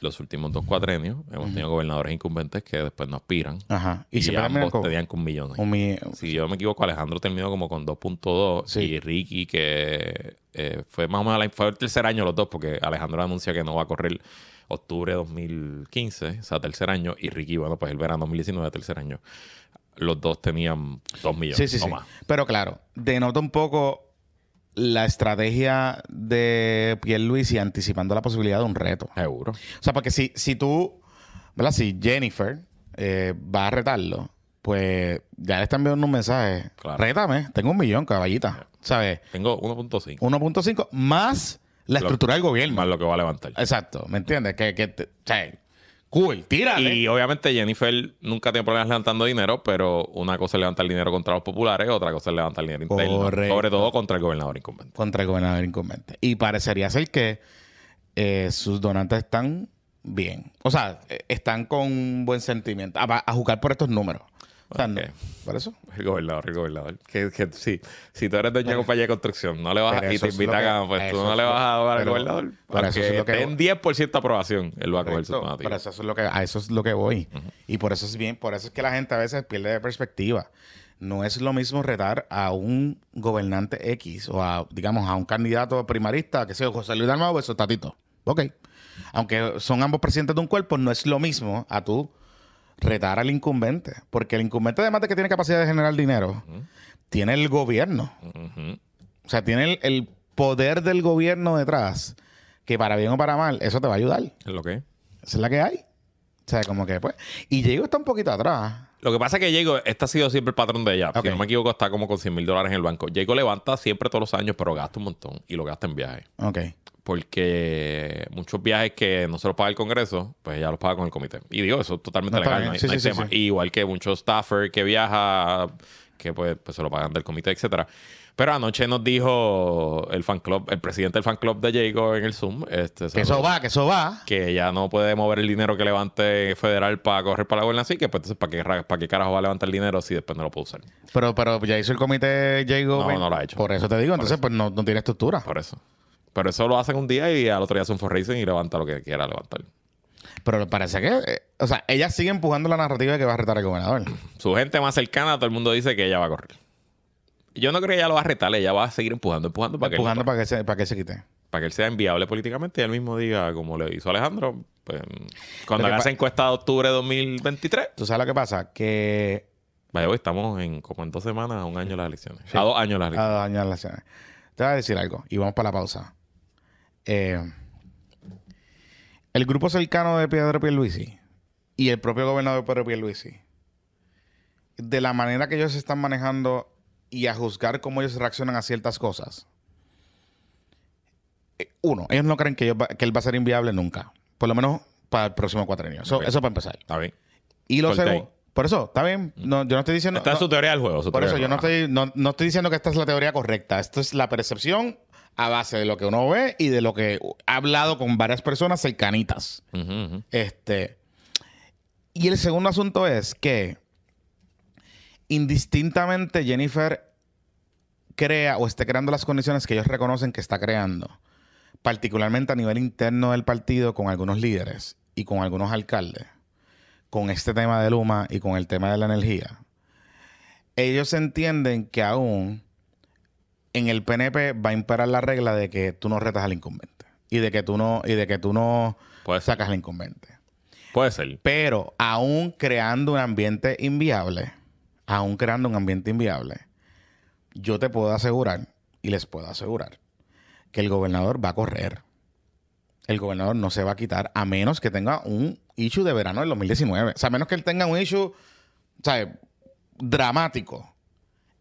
A: los últimos dos cuatrenios hemos tenido gobernadores incumbentes que después no aspiran.
B: Ajá.
A: Y,
B: siempre
A: ambos
B: con
A: tenían con millones.
B: un millón.
A: Si yo me equivoco, Alejandro terminó como con 2.2
B: Sí.
A: y Ricky, que eh, fue más o menos la- fue el tercer año los dos, porque Alejandro anuncia que no va a correr octubre de 2015, o sea, tercer año, y Ricky, bueno, pues el verano 2019, tercer año. Los dos tenían 2 millones
B: Sí, sí,
A: o
B: sí.
A: más.
B: Pero claro, denota un poco la estrategia de Pierluisi anticipando la posibilidad de un reto.
A: Seguro.
B: O sea, porque si, si tú, ¿verdad? Si Jennifer eh, va a retarlo, pues ya le están enviando un mensaje.
A: Claro.
B: Rétame, tengo un millón, caballita. ¿Sabes?
A: Tengo 1.5.
B: 1.5 más la
A: Lo-
B: estructura del gobierno.
A: Más lo que va a levantar.
B: Exacto, ¿me entiendes? Que, que te- o sea, cool, tírale.
A: Y obviamente Jennifer nunca tiene problemas levantando dinero, pero una cosa es levantar dinero contra los populares, otra cosa es levantar dinero interno.
B: Correcto.
A: Sobre todo contra el gobernador incumbente.
B: contra el gobernador incumbente. Y parecería ser que eh, sus donantes están bien. O sea, eh, están con un buen sentimiento a, a jugar por estos números. O sea, no-
A: Ok.
B: por eso.
A: El gobernador, el gobernador. Que, que sí, si tú eres dueño de compañía de construcción, no le vas a, y te invitan a, pues tú no le vas a dar al gobernador.
B: pero eso es lo que-
A: en 10% de aprobación, él va a coger su.
B: Pero eso es lo que, a eso es lo que voy. Y por eso es bien, por eso es que la gente a veces pierde de perspectiva. No es lo mismo retar a un gobernante X o a, digamos, a un candidato primarista, que sea José Luis Dalmau versus Tatito. Ok. Aunque son ambos presidentes de un cuerpo, no es lo mismo a tú retar al incumbente. Porque el incumbente, además de que tiene capacidad de generar dinero, tiene el gobierno. O sea, tiene el, el poder del gobierno detrás, que para bien o para mal, eso te va a ayudar.
A: Es lo que es.
B: Esa es la que hay. O sea, como que pues. Y Diego está un poquito atrás.
A: Lo que pasa es que Jago, este ha sido siempre el patrón de ella.
B: Ok.
A: Si no me equivoco, está como con 100 mil dólares en el banco. Jago levanta siempre todos los años, pero gasta un montón y lo gasta en viajes.
B: Ok.
A: Porque muchos viajes que no se los paga el Congreso, pues ella los paga con el comité. Y digo, eso es totalmente
B: No,
A: legal, no hay,
B: Sí,
A: no hay
B: sí, sí,
A: tema.
B: sí.
A: Igual que muchos staffer que viaja, que pues, pues se lo pagan del comité, etcétera. Pero anoche nos dijo el fan club, el presidente del fan club de Jago en el Zoom, este,
B: Que eso va, que eso va.
A: que ya no puede mover el dinero que levante federal para correr para la gobernación, que pues entonces ¿para qué, ra- para qué carajo va a levantar el dinero si después no lo puede usar?
B: Pero, pero ya hizo el comité Diego.
A: No, no lo ha hecho.
B: Por eso te digo, entonces pues no, no tiene estructura.
A: Por eso. Pero eso lo hacen un día y al otro día un fundraising y levanta lo que quiera levantar.
B: Pero parece que. eh, o sea, ella sigue empujando la narrativa de que va a retar al gobernador.
A: Su gente más cercana, todo el mundo dice que ella va a correr. Yo no creo que ella lo va a retar, ella va a seguir empujando, empujando para,
B: empujando
A: que,
B: para que, se, para que se quite.
A: para que él sea inviable políticamente y él mismo diga, como le hizo Alejandro, pues cuando haga esa encuesta de octubre de 2023,
B: ¿Tú sabes lo que pasa? Que.
A: vaya, hoy estamos en como en dos semanas a un año de las elecciones. A dos años de las
B: A
A: elecciones.
B: dos años de las elecciones. Te voy a decir algo y vamos para la pausa. Eh, el grupo cercano de Pedro Pierluisi y el propio gobernador Pedro Pierluisi, de la manera que ellos se están manejando y a juzgar cómo ellos reaccionan a ciertas cosas. Eh, Uno, ellos no creen que, ellos va- que él va a ser inviable nunca. Por lo menos para el próximo cuatrienio. Eso, para empezar.
A: Está bien.
B: Y lo segundo, por eso, está bien. No, yo no estoy diciendo.
A: Esta es
B: no-
A: su teoría del juego. su
B: por eso yo no estoy, no, no estoy diciendo que esta es la teoría correcta. Esto es la percepción a base de lo que uno ve y de lo que ha hablado con varias personas cercanitas. Este. Y el segundo asunto es que indistintamente Jennifer crea o esté creando las condiciones que ellos reconocen que está creando, particularmente a nivel interno del partido con algunos líderes y con algunos alcaldes, con este tema de Luma y con el tema de la energía, ellos entienden que aún en el PNP va a imperar la regla de que tú no retas al incumbente y de que tú no y de que tú no
A: Puede
B: sacas al incumbente.
A: Puede ser.
B: Pero aún creando un ambiente inviable, aún creando un ambiente inviable, yo te puedo asegurar y les puedo asegurar que el gobernador va a correr. El gobernador no se va a quitar a menos que tenga un issue de verano del 2019. O sea, a menos que él tenga un issue, ¿sabes? Dramático.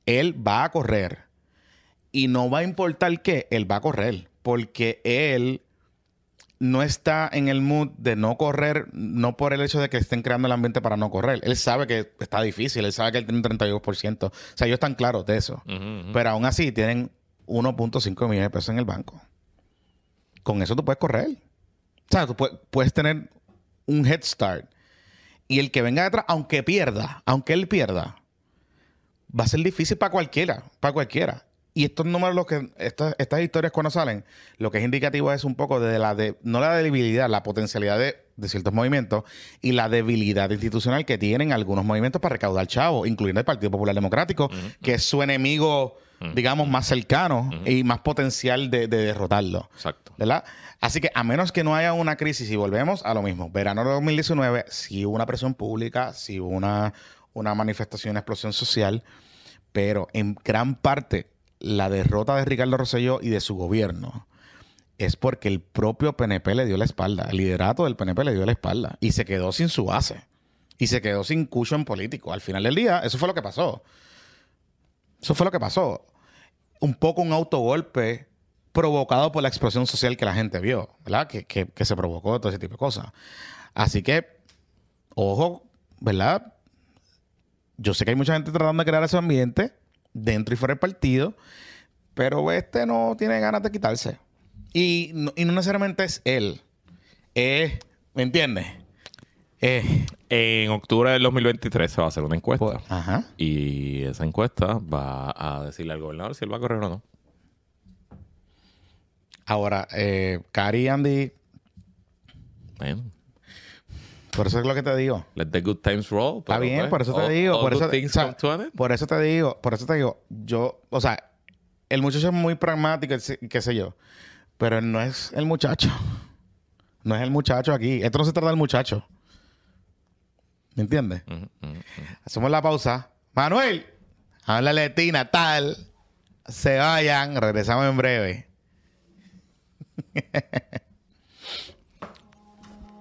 B: Él va a correr. Y no va a importar qué, él va a correr. Porque él no está en el mood de no correr, no por el hecho de que estén creando el ambiente para no correr. Él sabe que está difícil, él sabe que él tiene un 32%. O sea, ellos están claros de eso. Pero aún así tienen 1.5 millones de pesos en el banco. Con eso tú puedes correr. O sea, tú puedes tener un head start. Y el que venga detrás, aunque pierda, aunque él pierda, va a ser difícil para cualquiera, para cualquiera. Y estos números, los que, estas, estas historias cuando salen, lo que es indicativo es un poco de la de, no la debilidad, la potencialidad de, de ciertos movimientos y la debilidad institucional que tienen algunos movimientos para recaudar chavos, incluyendo el Partido Popular Democrático, que es su enemigo, digamos, más cercano y más potencial de, de derrotarlo.
A: Exacto.
B: ¿verdad? Así que a menos que no haya una crisis y volvemos a lo mismo, verano de 2019, si hubo una presión pública, si hubo una, una manifestación, una explosión social, pero en gran parte la derrota de Ricardo Rosselló y de su gobierno es porque el propio PNP le dio la espalda, el liderato del PNP le dio la espalda y se quedó sin su base y se quedó sin cushion político. Al final del día, eso fue lo que pasó. Eso fue lo que pasó. Un poco un autogolpe provocado por la explosión social que la gente vio, ¿verdad? Que, que- que se provocó todo ese tipo de cosas. Así que, ojo, ¿verdad? Yo sé que hay mucha gente tratando de crear ese ambiente dentro y fuera del partido, pero este no tiene ganas de quitarse. Y no, y no necesariamente es él. Es, ¿me entiendes? Es,
A: En octubre del 2023 se va a hacer una encuesta.
B: pues, ajá.
A: Y esa encuesta va a decirle al gobernador si él va a correr o no.
B: Ahora, eh, Cari y Andy,
A: Bueno,
B: por eso es lo que te digo.
A: let the good times roll.
B: Está bien,
A: pues,
B: por eso te
A: all-
B: digo.
A: all
B: Por eso, o sea, por eso te digo, por eso te digo, yo, o sea, el muchacho es muy pragmático, qué sé yo, pero no es el muchacho. No es el muchacho aquí. Esto no se trata del muchacho. ¿Me entiendes?
A: Ujú, ujú.
B: Hacemos la pausa. Manuel, háblale de Tina, tal. Se vayan, regresamos en breve.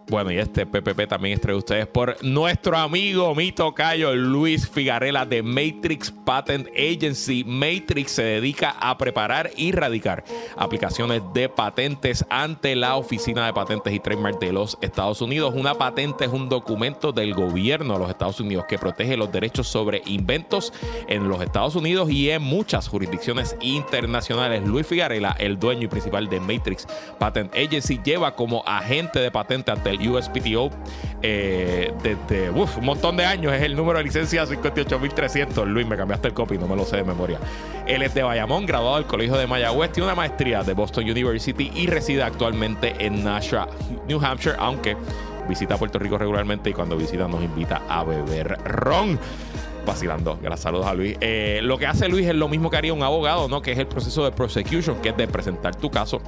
A: Bueno, y este PPP también es traído ustedes por nuestro amigo, mi tocayo Luis Figarela de Matrix Patent Agency. Matrix se dedica a preparar y radicar aplicaciones de patentes ante la Oficina de Patentes y Trademark de los Estados Unidos. Una patente es un documento del gobierno de los Estados Unidos que protege los derechos sobre inventos en los Estados Unidos y en muchas jurisdicciones internacionales. Luis Figarela, el dueño y principal de Matrix Patent Agency, lleva como agente de patente ante el USPTO eh, desde un montón de años. Es el número de licencia 58300. Luis, me cambiaste el copy, no me lo sé de memoria. Él es de Bayamón, graduado del Colegio de Mayagüez, tiene una maestría de Boston University y reside actualmente en Nashua, New Hampshire, aunque visita Puerto Rico regularmente y cuando visita nos invita a beber ron vacilando. Gracias, saludos a Luis. Eh, lo que hace Luis es lo mismo que haría un abogado, ¿no? Que es el proceso de prosecution, que es de presentar tu caso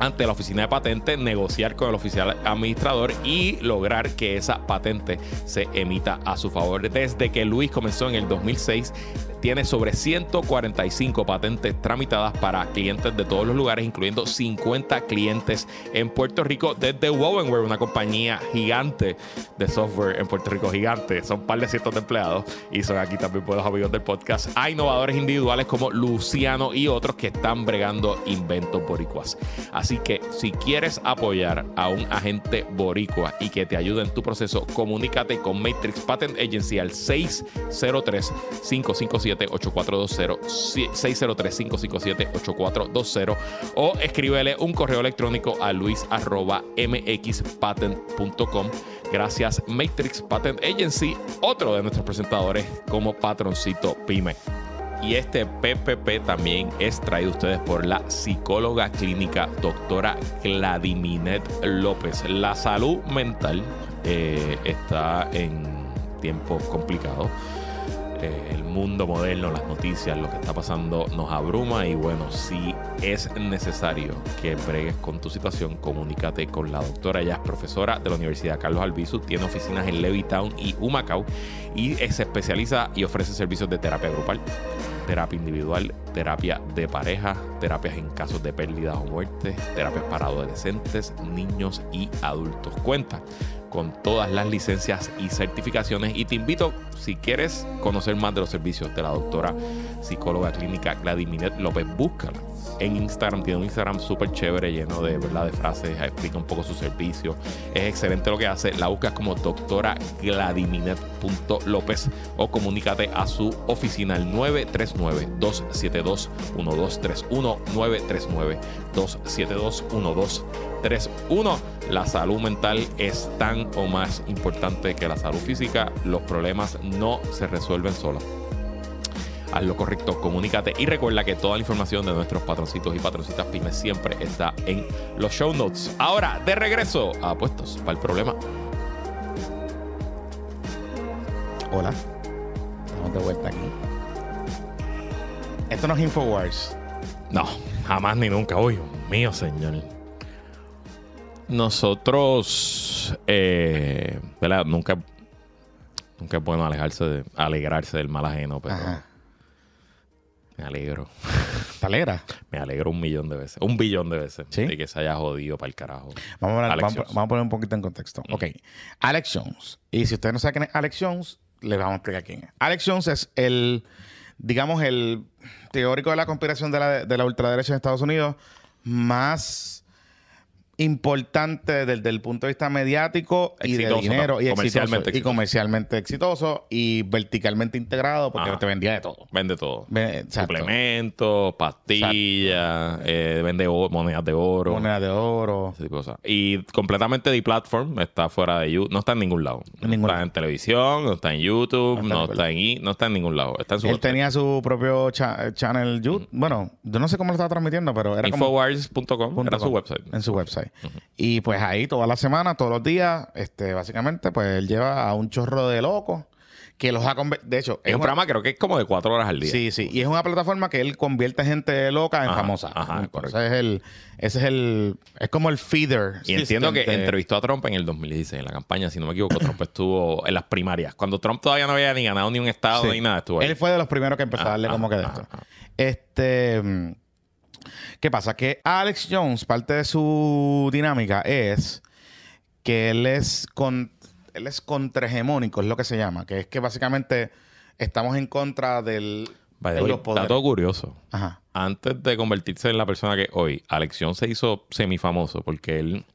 A: ante la oficina de patente, negociar con el oficial administrador y lograr que esa patente se emita a su favor. Desde que Luis comenzó en el 2006, tiene sobre 145 patentes tramitadas para clientes de todos los lugares, incluyendo 50 clientes en Puerto Rico desde Wovenware, una compañía gigante de software en Puerto Rico, gigante. Son un par de cientos de empleados y son aquí también por los amigos del podcast. Hay innovadores individuales como Luciano y otros que están bregando inventos boricuas. Así que si quieres apoyar a un agente boricua y que te ayude en tu proceso, comunícate con Matrix Patent Agency al 603-557-8420, 603-557-8420 o escríbele un correo electrónico a luis.mxpatent.com. Gracias Matrix Patent Agency, otro de nuestros presentadores como patroncito PYME. Y este PPP también es traído a ustedes por la psicóloga clínica doctora Gladiminet López. La salud mental eh, está en tiempos complicados. Eh, el mundo moderno, las noticias, lo que está pasando nos abruma y bueno, si es necesario que bregues con tu situación, comunícate con la doctora. Ella es profesora de la Universidad Carlos Albizu, tiene oficinas en Levittown y Humacao y se especializa y ofrece servicios de terapia grupal, terapia individual, terapia de pareja, terapias en casos de pérdidas o muertes, terapias para adolescentes, niños y adultos. Cuenta con todas las licencias y certificaciones y te invito, si quieres conocer más de los servicios de la doctora psicóloga clínica Gladiminet López, búscala en Instagram. Tiene un Instagram súper chévere, lleno de, ¿verdad? de frases, explica un poco su servicio. Es excelente lo que hace. La buscas como doctora gladiminet.lópez o comunícate a su oficina al 939-272-1231. 939-272-1231. La salud mental es tan o más importante que la salud física. Los problemas no se resuelven solos haz lo correcto, comunícate y recuerda que toda la información de nuestros patroncitos y patroncitas pymes siempre está en los show notes. Ahora, de regreso a Puestos para el Problema.
B: Hola. Estamos de vuelta aquí. Esto no es Infowars.
A: No, jamás ni nunca. Uy, Dios mío, señor. Nosotros, eh, ¿verdad? Nunca, nunca es bueno alejarse de, alegrarse del mal ajeno, pero
B: Ajá.
A: me alegro.
B: ¿Te alegra?
A: Me alegro un millón de veces. Un billón de veces.
B: ¿Sí?
A: De que se haya jodido para el carajo.
B: Vamos a, poner,
A: Alex
B: vamos, vamos a poner un poquito en contexto. Ok. Alex Jones. Y si usted no sabe quién es Alex Jones, le vamos a explicar quién es. Alex Jones es el, digamos, el teórico de la conspiración de la, de la ultraderecha en Estados Unidos más importante desde el punto de vista mediático y de dinero
A: ¿no?
B: y
A: Comercialmente
B: exitoso, y comercialmente exitoso y verticalmente integrado porque
A: Ajá.
B: te vendía de todo.
A: Vende todo. Suplementos, pastillas, eh, vende monedas de oro.
B: Moneda de oro.
A: ese tipo de cosas. Y completamente de platform, está fuera de YouTube, no está en ningún lado.
B: En ningún
A: está
B: lado.
A: en televisión, no está en YouTube,
B: No está en
A: no está en, I- no está en ningún lado. Está en su
B: Él
A: website.
B: tenía su propio cha- channel YouTube. Bueno, yo no sé cómo lo estaba transmitiendo, pero era
A: Infowars.com era su website.
B: En su website. Y pues ahí toda la semana, todos los días, este, básicamente, pues él lleva a un chorro de locos que los ha convertido. De hecho,
A: Es un programa creo que es como de cuatro horas al día.
B: Sí, sí. Y es una plataforma que él convierte gente loca en
A: Ajá,
B: famosa.
A: ajá,
B: Entonces,
A: correcto.
B: es el, ese es el, es como el feeder.
A: Y entiendo que entrevistó a Trump en el 2016, en la campaña, si no me equivoco, Trump estuvo en las primarias. Cuando Trump todavía no había ni ganado ni un estado
B: Sí.
A: ni nada, estuvo ahí.
B: Él fue de los primeros que empezó a darle
A: Ah,
B: como que de
A: ah,
B: esto.
A: ah,
B: Este. ¿Qué pasa? Que Alex Jones, parte de su dinámica es que él es con, él es contrahegemónico, es lo que se llama. Que es que básicamente estamos en contra del.
A: The
B: de
A: dato curioso.
B: Ajá.
A: Antes de convertirse en la persona que hoy, Alexión se hizo semifamoso porque él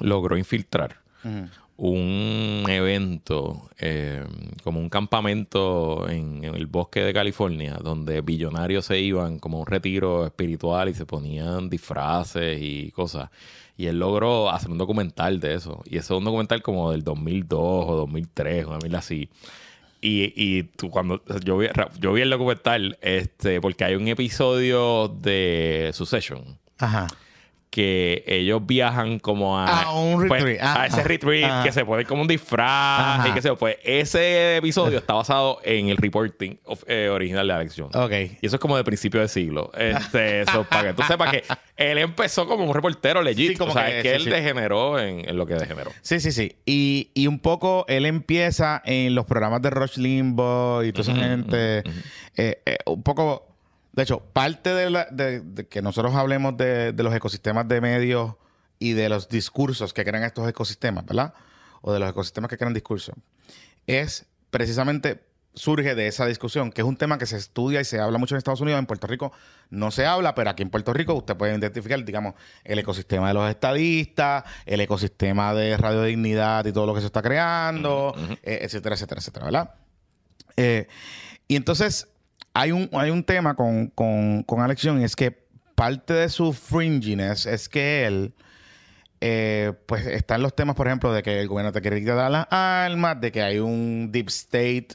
A: logró infiltrar
B: Ujú.
A: Un evento, eh, como un campamento en, el bosque de California, donde billonarios se iban como un retiro espiritual y se ponían disfraces y cosas. Y él logró hacer un documental de eso. Y ese es un documental como del 2002 o 2003, una mil así. Y, y tú cuando yo vi, yo vi el documental, este, porque hay un episodio de Succession
B: Ajá.
A: Que ellos viajan como a,
B: un
A: pues, a
B: Ah,
A: ese retreat
B: ah.
A: que se pone como un disfraz y sé yo. Pues ese episodio está basado en el reporting of- eh, original de Alex Jones.
B: Ok.
A: Y eso es como de principio de siglo. Este, eso, para que tú sepas que él empezó como un reportero legit.
B: Sí, como
A: o sea,
B: que-
A: es que
B: sí,
A: él
B: sí.
A: degeneró en, en lo que degeneró.
B: Sí, sí, sí. Y, y un poco él empieza en los programas de Rush Limbo y toda esa gente. eh, eh, un poco. De hecho, parte de, la- de- de que nosotros hablemos de, de los ecosistemas de medios y de los discursos que crean estos ecosistemas, ¿verdad? O de los ecosistemas que crean discursos, es precisamente surge de esa discusión, que es un tema que se estudia y se habla mucho en Estados Unidos. En Puerto Rico no se habla, pero aquí en Puerto Rico usted puede identificar, digamos, el ecosistema de los estadistas, el ecosistema de radiodignidad y todo lo que se está creando, eh, etcétera, etcétera, etcétera, ¿verdad? Eh, y entonces hay un, hay un tema con, con, con Alex es que parte de su fringiness es que él, eh, pues están los temas, por ejemplo, de que el gobierno te quiere quitar las armas, de que hay un deep state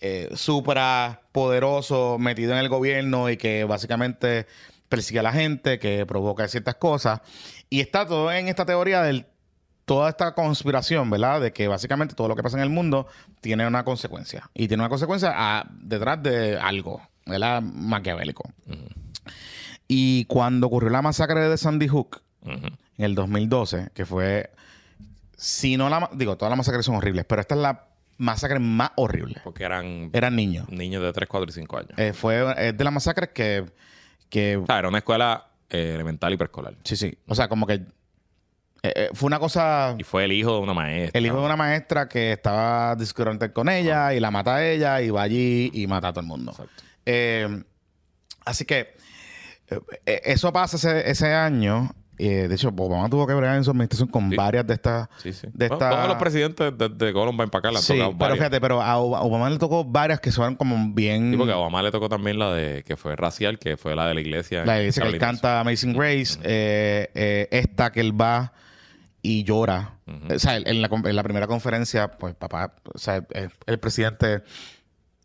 B: eh, supra poderoso metido en el gobierno y que básicamente persigue a la gente, que provoca ciertas cosas. Y está todo en esta teoría del toda esta conspiración, ¿verdad? De que básicamente todo lo que pasa en el mundo tiene una consecuencia. Y tiene una consecuencia detrás de algo, ¿verdad? Maquiavélico. Y cuando ocurrió la masacre de Sandy Hook en el 2012, que fue, si no la, digo, todas las masacres son horribles, pero esta es la masacre más horrible.
A: Porque eran
B: Eran niños.
A: niños de 3, 4 y 5 años.
B: Eh, fue es de las masacres que, que
A: O sea, era una escuela eh, elemental y preescolar.
B: sí, sí, o sea, como que eh, eh, fue una cosa
A: Y fue el hijo de una maestra.
B: El hijo de una maestra que estaba discutiendo con ella y la mata a ella y va allí y mata a todo el mundo. Eh, así que eh, eso pasa ese, ese año. De hecho, Obama tuvo que bregar en su administración con
A: Sí.
B: varias de estas.
A: Sí, sí.
B: De
A: Bueno,
B: esta-
A: Todos los presidentes de, de Columbine para acá la han
B: Sí, pero
A: varias.
B: fíjate, pero a Ob- a Obama le tocó varias que son como bien.
A: Sí, porque a Obama le tocó también la de que fue racial, que fue la de la iglesia.
B: La iglesia que él
A: Carolina.
B: canta Amazing Grace, esta que él va y llora. O sea, en la, en la primera conferencia, pues papá, o sea, el, el presidente,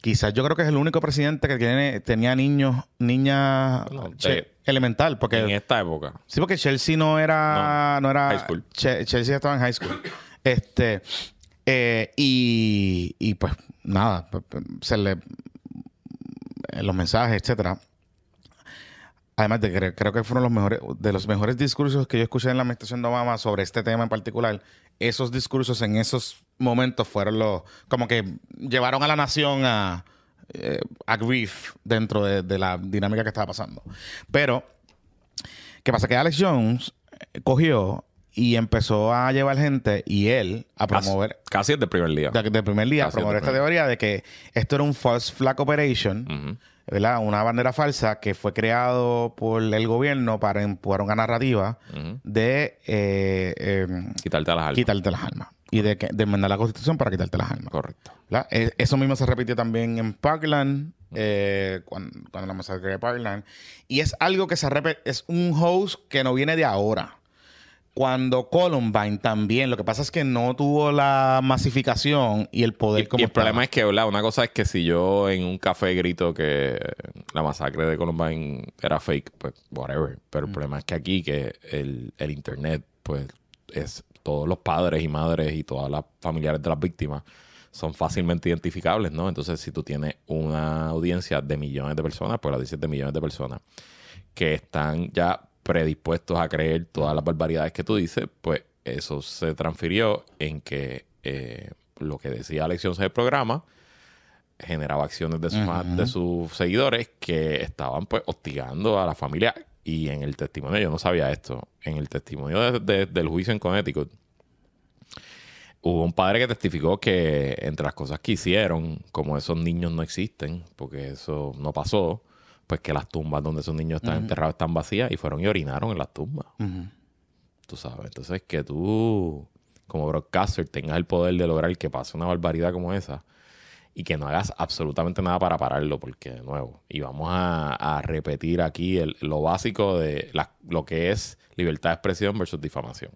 B: quizás yo creo que es el único presidente que tiene, tenía niños, niñas
A: Bueno,
B: che-
A: de-
B: elemental, porque
A: En esta época.
B: sí, porque Chelsea no era, no, era
A: high school.
B: Che- Chelsea estaba en high school. Este eh, y, y pues nada, pues, se le en los mensajes, etcétera. Además de que creo que fueron los mejores, de los mejores discursos que yo escuché en la administración de Obama sobre este tema en particular. Esos discursos en esos momentos fueron los, como que llevaron a la nación a, eh, a grief dentro de, de la dinámica que estaba pasando. Pero, ¿qué pasa? Que Alex Jones eh, cogió y empezó a llevar gente y él a promover,
A: Casi desde el primer día.
B: de- primer día, a promover esta
A: primer
B: teoría de que esto era un false flag operation.
A: Ujú.
B: ¿Verdad? Una bandera falsa que fue creado por el gobierno para empujar una narrativa de eh, eh,
A: Quitarte las armas.
B: quitarte las armas y de, que, de enmendar la constitución para quitarte las armas.
A: Correcto.
B: ¿verdad? Eh, Eso mismo se repitió también en Parkland, eh, cuando, cuando la masacre de Parkland. Y es algo que se repite, es un host que no viene de ahora. Cuando Columbine también, lo que pasa es que no tuvo la masificación y el poder
A: Y,
B: como
A: y el
B: estaba.
A: problema es que, ¿verdad? Una cosa es que si yo en un café grito que la masacre de Columbine era fake, pues whatever. Pero
B: Mm.
A: el problema es que aquí que el, el internet, pues es todos los padres y madres y todas las familiares de las víctimas son fácilmente identificables, ¿no? Entonces, si tú tienes una audiencia de millones de personas, pues la audiencia es de millones de personas que están ya predispuestos a creer todas las barbaridades que tú dices, pues eso se transfirió en que eh, lo que decía Alex Jones en el programa generaba acciones de, sus ma- de sus seguidores que estaban pues hostigando a la familia. Y en el testimonio, yo no sabía esto, en el testimonio de- de- del juicio en Connecticut, hubo un padre que testificó que entre las cosas que hicieron, como esos niños no existen, porque eso no pasó, pues que las tumbas donde esos niños están enterrados están vacías y fueron y orinaron en las tumbas.
B: Ujú.
A: Tú sabes. Entonces, que tú, como broadcaster, tengas el poder de lograr que pase una barbaridad como esa y que no hagas absolutamente nada para pararlo, porque, de nuevo, y vamos a, a repetir aquí el- lo básico de la- lo que es libertad de expresión versus difamación.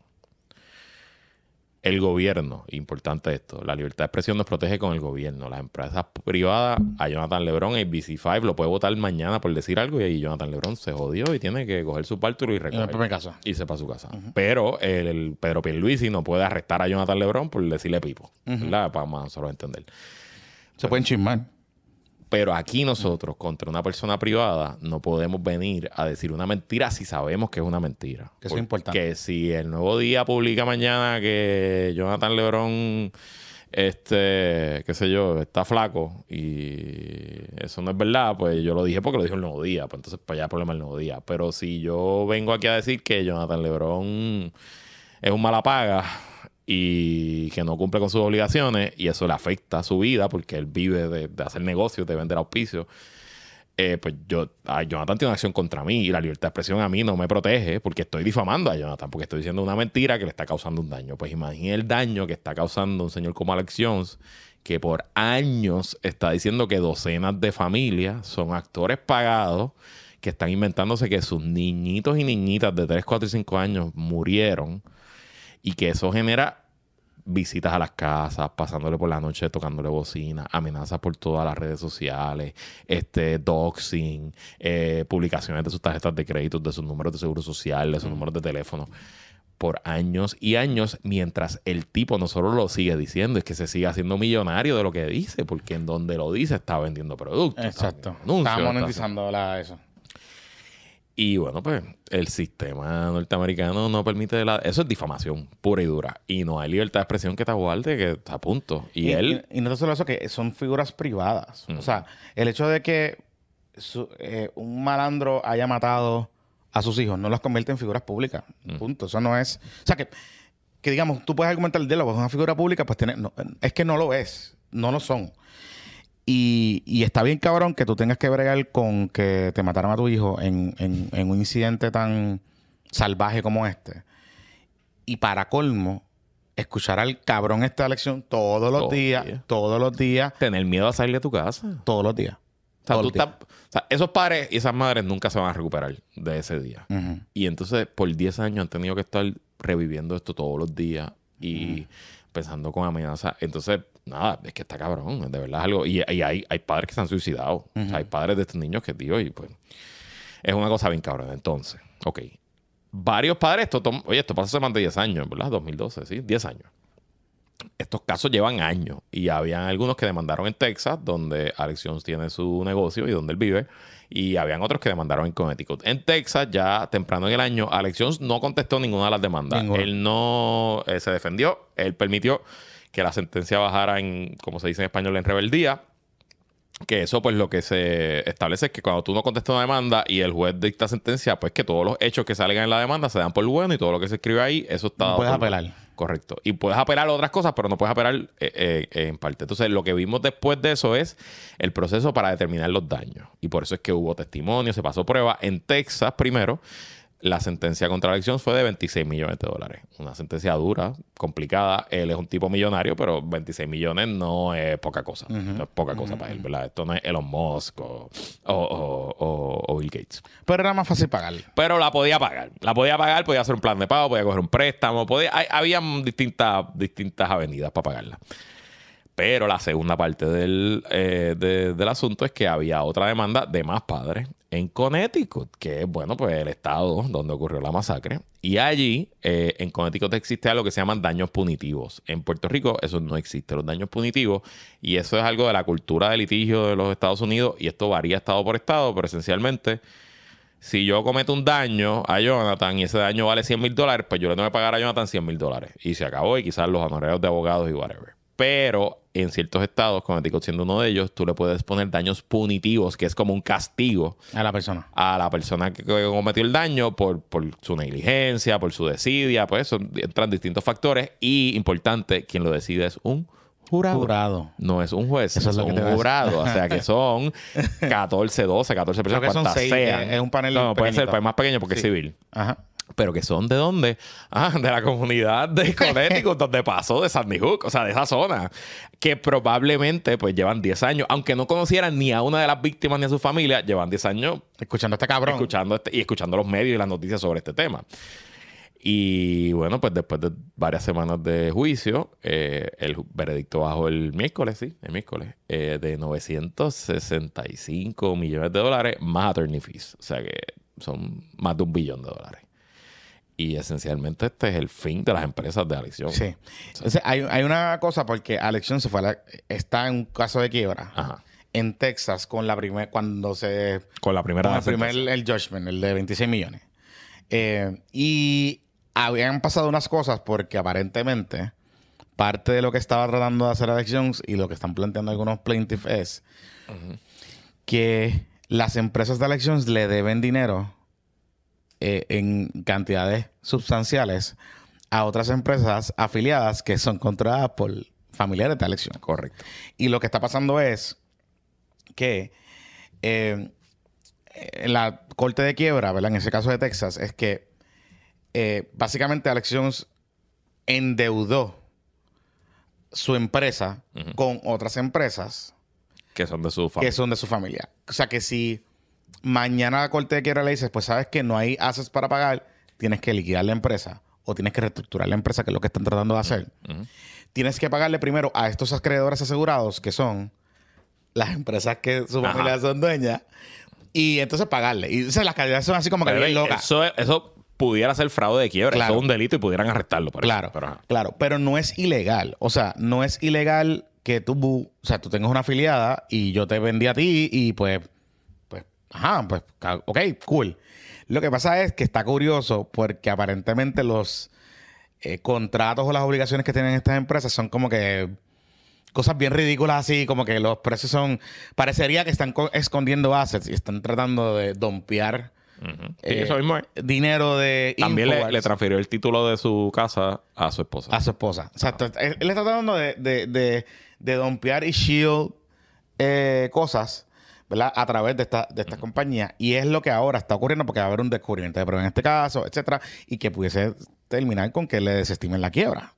A: El gobierno, importante esto, la libertad de expresión nos protege con el gobierno. Las empresas privadas, a Jonathan Lebron, ABC5 lo puede votar mañana por decir algo y ahí Jonathan Lebron se jodió y tiene que coger su pártulo y recoger. Y se para su casa. Pero el, Pedro Pierluisi no puede arrestar a Jonathan Lebron por decirle pipo. ¿Verdad? Para más nosotros entender.
B: Se pueden chismar.
A: Pero aquí nosotros, contra una persona privada, no podemos venir a decir una mentira si sabemos que es una mentira.
B: Que eso es importante.
A: Que si el nuevo día publica mañana que Jonathan Lebron, este, qué sé yo, está flaco y eso no es verdad, pues yo lo dije porque lo dijo el nuevo día. Pues entonces, pues ya problema el nuevo día. Pero si yo vengo aquí a decir que Jonathan Lebron es un mala paga y que no cumple con sus obligaciones y eso le afecta a su vida porque él vive de, hacer negocios, de vender auspicios. Eh, pues yo, a Jonathan tiene una acción contra mí y la libertad de expresión a mí no me protege porque estoy difamando a Jonathan, porque estoy diciendo una mentira que le está causando un daño. Pues imagínate el daño que está causando un señor como Alex Jones, que por años está diciendo que docenas de familias son actores pagados que están inventándose que sus niñitos y niñitas de 3, 4 y 5 años murieron y que eso genera visitas a las casas, pasándole por la noche, tocándole bocina, amenazas por todas las redes sociales, este, doxing, eh, publicaciones de sus tarjetas de crédito, de sus números de seguro social, de sus números de teléfono, por años y años, mientras el tipo no solo lo sigue diciendo, es que se sigue haciendo millonario de lo que dice, porque en donde lo dice está vendiendo productos.
B: Exacto. Está, monetizando la, eso.
A: Y bueno, pues el sistema norteamericano no permite la... Eso es difamación pura y dura. Y no hay libertad de expresión que te aguarde, que está a punto. Y, él...
B: Y, no solo eso, que son figuras privadas. O sea, el hecho de que eh, un malandro haya matado a sus hijos no los convierte en figuras públicas. Punto. Eso no es... O sea, que, que digamos, tú puedes argumentar el diálogo, es una figura pública, pues tiene... es que no lo es. No lo son. Y, está bien cabrón que tú tengas que bregar con que te mataron a tu hijo en, un incidente tan salvaje como este. Y para colmo, escuchar al cabrón esta elección todos los días, todos los días.
A: Tener miedo a salir de tu casa.
B: Todos los días.
A: O sea, esos padres y esas madres nunca se van a recuperar de ese día. Y entonces, por 10 años han tenido que estar reviviendo esto todos los días y pensando con amenaza. Entonces, nada, es que está cabrón, de verdad algo. Y, hay, hay, padres que se han suicidado. o sea, hay padres de estos niños que, digo, y pues, es una cosa bien cabrón. Entonces, ok. Varios padres, esto oye, esto pasó hace más de 10 años, ¿verdad? 2012, ¿sí? 10 años. Estos casos llevan años y habían algunos que demandaron en Texas, donde Alex Jones tiene su negocio y donde él vive, y habían otros que demandaron en Connecticut. En Texas, ya temprano en el año, Alex Jones no contestó ninguna de las demandas. Él no eh, se defendió, él permitió que la sentencia bajara en, como se dice en español, en rebeldía. Que eso, pues, lo que se establece es que cuando tú no contestas una demanda y el juez dicta sentencia, pues que todos los hechos que salgan en la demanda se dan por bueno y todo lo que se escribe ahí, eso está.
B: No puedes apelar.
A: Correcto. Y puedes apelar a otras cosas, pero no puedes apelar eh, eh, en parte. Entonces, lo que vimos después de eso es el proceso para determinar los daños. Y por eso es que hubo testimonio, se pasó prueba en Texas primero la sentencia contra la elección fue de 26 millones de dólares. Una sentencia dura, complicada. Él es un tipo millonario, pero 26 millones no es poca cosa. No es poca cosa para él, ¿verdad? Esto no es Elon Musk o, Bill Gates.
B: Pero era más fácil pagar.
A: Pero la podía pagar. La podía pagar, podía hacer un plan de pago, podía coger un préstamo, podía, había distintas, distintas avenidas para pagarla. Pero la segunda parte del, eh, del asunto es que había otra demanda de más padres en Connecticut, que es, bueno, pues el estado donde ocurrió la masacre. Y allí, eh, en Connecticut existe algo que se llaman daños punitivos. En Puerto Rico eso no existe, los daños punitivos. Y eso es algo de la cultura de litigio de los Estados Unidos. Y esto varía estado por estado, pero esencialmente, si yo cometo un daño a Jonathan y ese daño vale 100 mil dólares, pues yo le tengo que pagar a Jonathan 100 mil dólares. Y se acabó y quizás los honorarios de abogados y whatever. Pero en ciertos estados, Connecticut siendo uno de ellos, tú le puedes poner daños punitivos, que es como un castigo
B: a la persona.
A: A la persona que cometió el daño por, por su negligencia, por su desidia, pues eso entran distintos factores. Y importante, quien lo decide es un jurado.
B: Jurado.
A: No es un juez, es, un jurado. o sea que son 14, 12, 14 personas,
B: cuantas sean. Es un panel.
A: No, puede ser, pues más pequeño porque es civil. Ajá pero que son de dónde? Ah, de la comunidad de Connecticut, donde pasó, de Sandy Hook, o sea, de esa zona, que probablemente pues llevan 10 años, aunque no conocieran ni a una de las víctimas ni a su familia, llevan 10 años
B: escuchando a este cabrón.
A: Escuchando este, y escuchando los medios y las noticias sobre este tema. Y bueno, pues después de varias semanas de juicio, eh, el veredicto bajó el miércoles, sí, el miércoles, eh, de 965 millones de dólares más attorney fees. O sea que son más de un billón de dólares. Y esencialmente este es el fin de las empresas de Alexion.
B: Sí. Entonces, hay, hay una cosa porque Alexion se fue a la- está en un caso de quiebra
A: Ajá.
B: en Texas con la primera cuando se
A: Con la primera
B: con el primer el judgment, el de 26 millones. Eh, y habían pasado unas cosas porque aparentemente parte de lo que estaba tratando de hacer Alex Jones y lo que están planteando algunos plaintiffs es que las empresas de Alex Jones le deben dinero eh, en cantidades sustanciales a otras empresas afiliadas que son controladas por familiares de Alex Jones.
A: Correcto.
B: Y lo que está pasando es que eh, la corte de quiebra, ¿verdad? En ese caso de Texas, es que eh, básicamente Alex Jones endeudó su empresa con otras empresas
A: Que son de su
B: que son de su familia. O sea que si mañana la corte de quiebra le dices, pues sabes que no hay assets para pagar, tienes que liquidar la empresa o tienes que reestructurar la empresa, que es lo que están tratando de hacer. Tienes que pagarle primero a estos acreedores asegurados, que son las empresas que su
A: Ajá.
B: familia son dueñas, y entonces pagarle. Y o sea, las calidades son así como que
A: Pero
B: bien locas.
A: eso, eso pudiera ser fraude de quiebra.
B: Claro.
A: Eso es un delito y pudieran arrestarlo. por eso.
B: Claro,
A: Pero,
B: claro, pero no es ilegal. O sea, no es ilegal que tú, o sea, tú tengas una afiliada y yo te vendí a ti y pues, ajá, pues, ok, cool. Lo que pasa es que está curioso porque aparentemente los eh, contratos o las obligaciones que tienen estas empresas son como que cosas bien ridículas así, como que los precios son, parecería que están co- escondiendo assets y están tratando de dompear eh,
A: eso mismo es.
B: dinero de
A: También le, transfirió el título de su casa a su esposa.
B: a su esposa. Exacto. Él, él está tratando de, de, de, de dompear y shield eh, cosas, ¿verdad? A través de esta, de esta compañía. Y es lo que ahora está ocurriendo porque va a haber un descubrimiento de prueba en este caso, etcétera, y que pudiese terminar con que le desestimen la quiebra.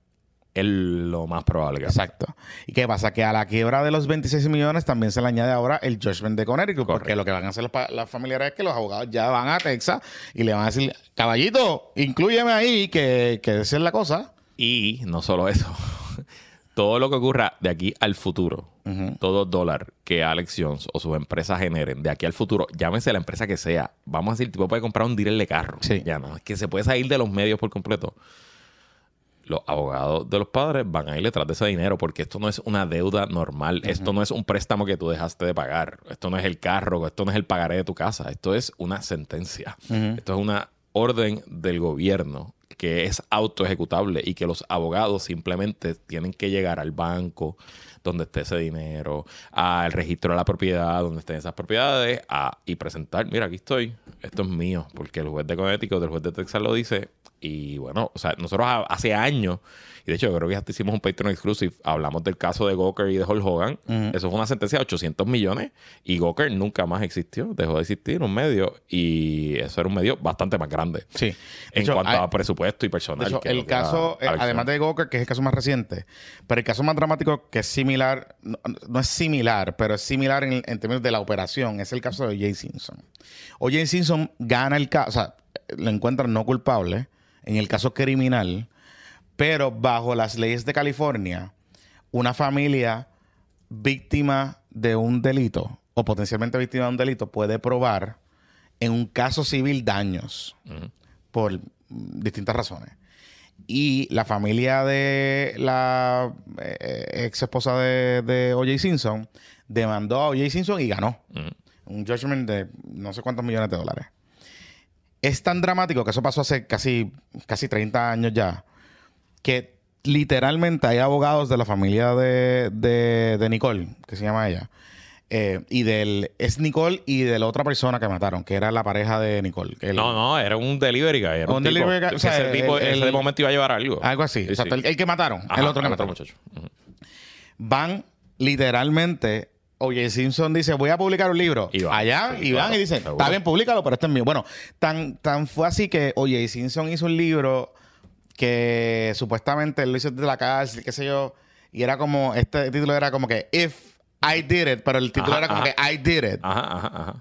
A: Es lo más probable que
B: Exacto. ¿Y qué pasa? Que a la quiebra de los 26 millones también se le añade ahora el judgment de Connecticut, porque
A: Correcto.
B: lo que van a hacer los, las familiares es que los abogados ya van a Texas y le van a decir, caballito, inclúyeme ahí, que, que esa es la cosa.
A: Y no solo eso. Todo lo que ocurra de aquí al futuro, todo dólar que Alex Jones o sus empresas generen de aquí al futuro, llámese la empresa que sea, vamos a decir, el tipo puede comprar un dealer de carro.
B: Sí.
A: Ya no, es que se puede salir de los medios por completo. Los abogados de los padres van a ir detrás de ese dinero porque esto no es una deuda normal. Esto no es un préstamo que tú dejaste de pagar. Esto no es el carro, esto no es el pagaré de tu casa. Esto es una sentencia. Esto es una orden del gobierno que es autoejecutable y que los abogados simplemente tienen que llegar al banco donde esté ese dinero, al registro de la propiedad, donde estén esas propiedades, a- y presentar, mira, aquí estoy, esto es mío, porque el juez de Connecticut, el juez de Texas lo dice, y bueno, o sea, nosotros ha- hace años, y de hecho yo creo que hasta hicimos un Patreon exclusive, hablamos del caso de Goker y de Hulk Hogan, eso fue una sentencia de 800 millones, y Goker nunca más existió, dejó de existir un medio, y eso era un medio bastante más grande.
B: Sí.
A: En
B: hecho,
A: cuanto
B: hay-
A: a presupuesto y
B: De
A: personal.
B: hecho, el
A: era
B: caso, eh, además de Goker, que es el caso más reciente, pero el caso más dramático que es similar, no, no es similar, pero es similar en, en términos de la operación, es el caso de O.J. Simpson. O.J. Simpson gana el caso, o sea, lo encuentran no culpable en el caso criminal, pero bajo las leyes de California, una familia víctima de un delito o potencialmente víctima de un delito puede probar en un caso civil daños por distintas razones. Y la familia de la ex esposa de, de O.J. Simpson demandó a O.J. Simpson y ganó. Un judgment de no sé cuántos millones de dólares. Es tan dramático que eso pasó hace casi, casi 30 años ya, que literalmente hay abogados de la familia de, de- de Nicole, que se llama ella, eh, y del... Es Nicole y de la otra persona que mataron, que era la pareja de Nicole. el-
A: No, no, era un delivery guy. Era un, tipo,
B: delivery guy, o sea,
A: ese tipo,
B: el-
A: ese
B: el-
A: de momento iba a llevar algo.
B: Algo así.
A: Sí.
B: El, que mataron.
A: Ajá,
B: el otro que mataron.
A: muchacho.
B: Van literalmente. Oye, Simpson dice, voy a publicar un libro. Allá,
A: sí,
B: y van
A: claro,
B: y dicen, está bien, públicalo, pero este es mío. Bueno, tan, tan fue así que, oye, Simpson hizo un libro que supuestamente él lo hizo desde la cárcel, qué sé yo, y era como, este título era como que, If I Did It, pero el título
A: Ajá,
B: era como
A: ajá.
B: que I Did It.
A: Ajá, ajá, ajá.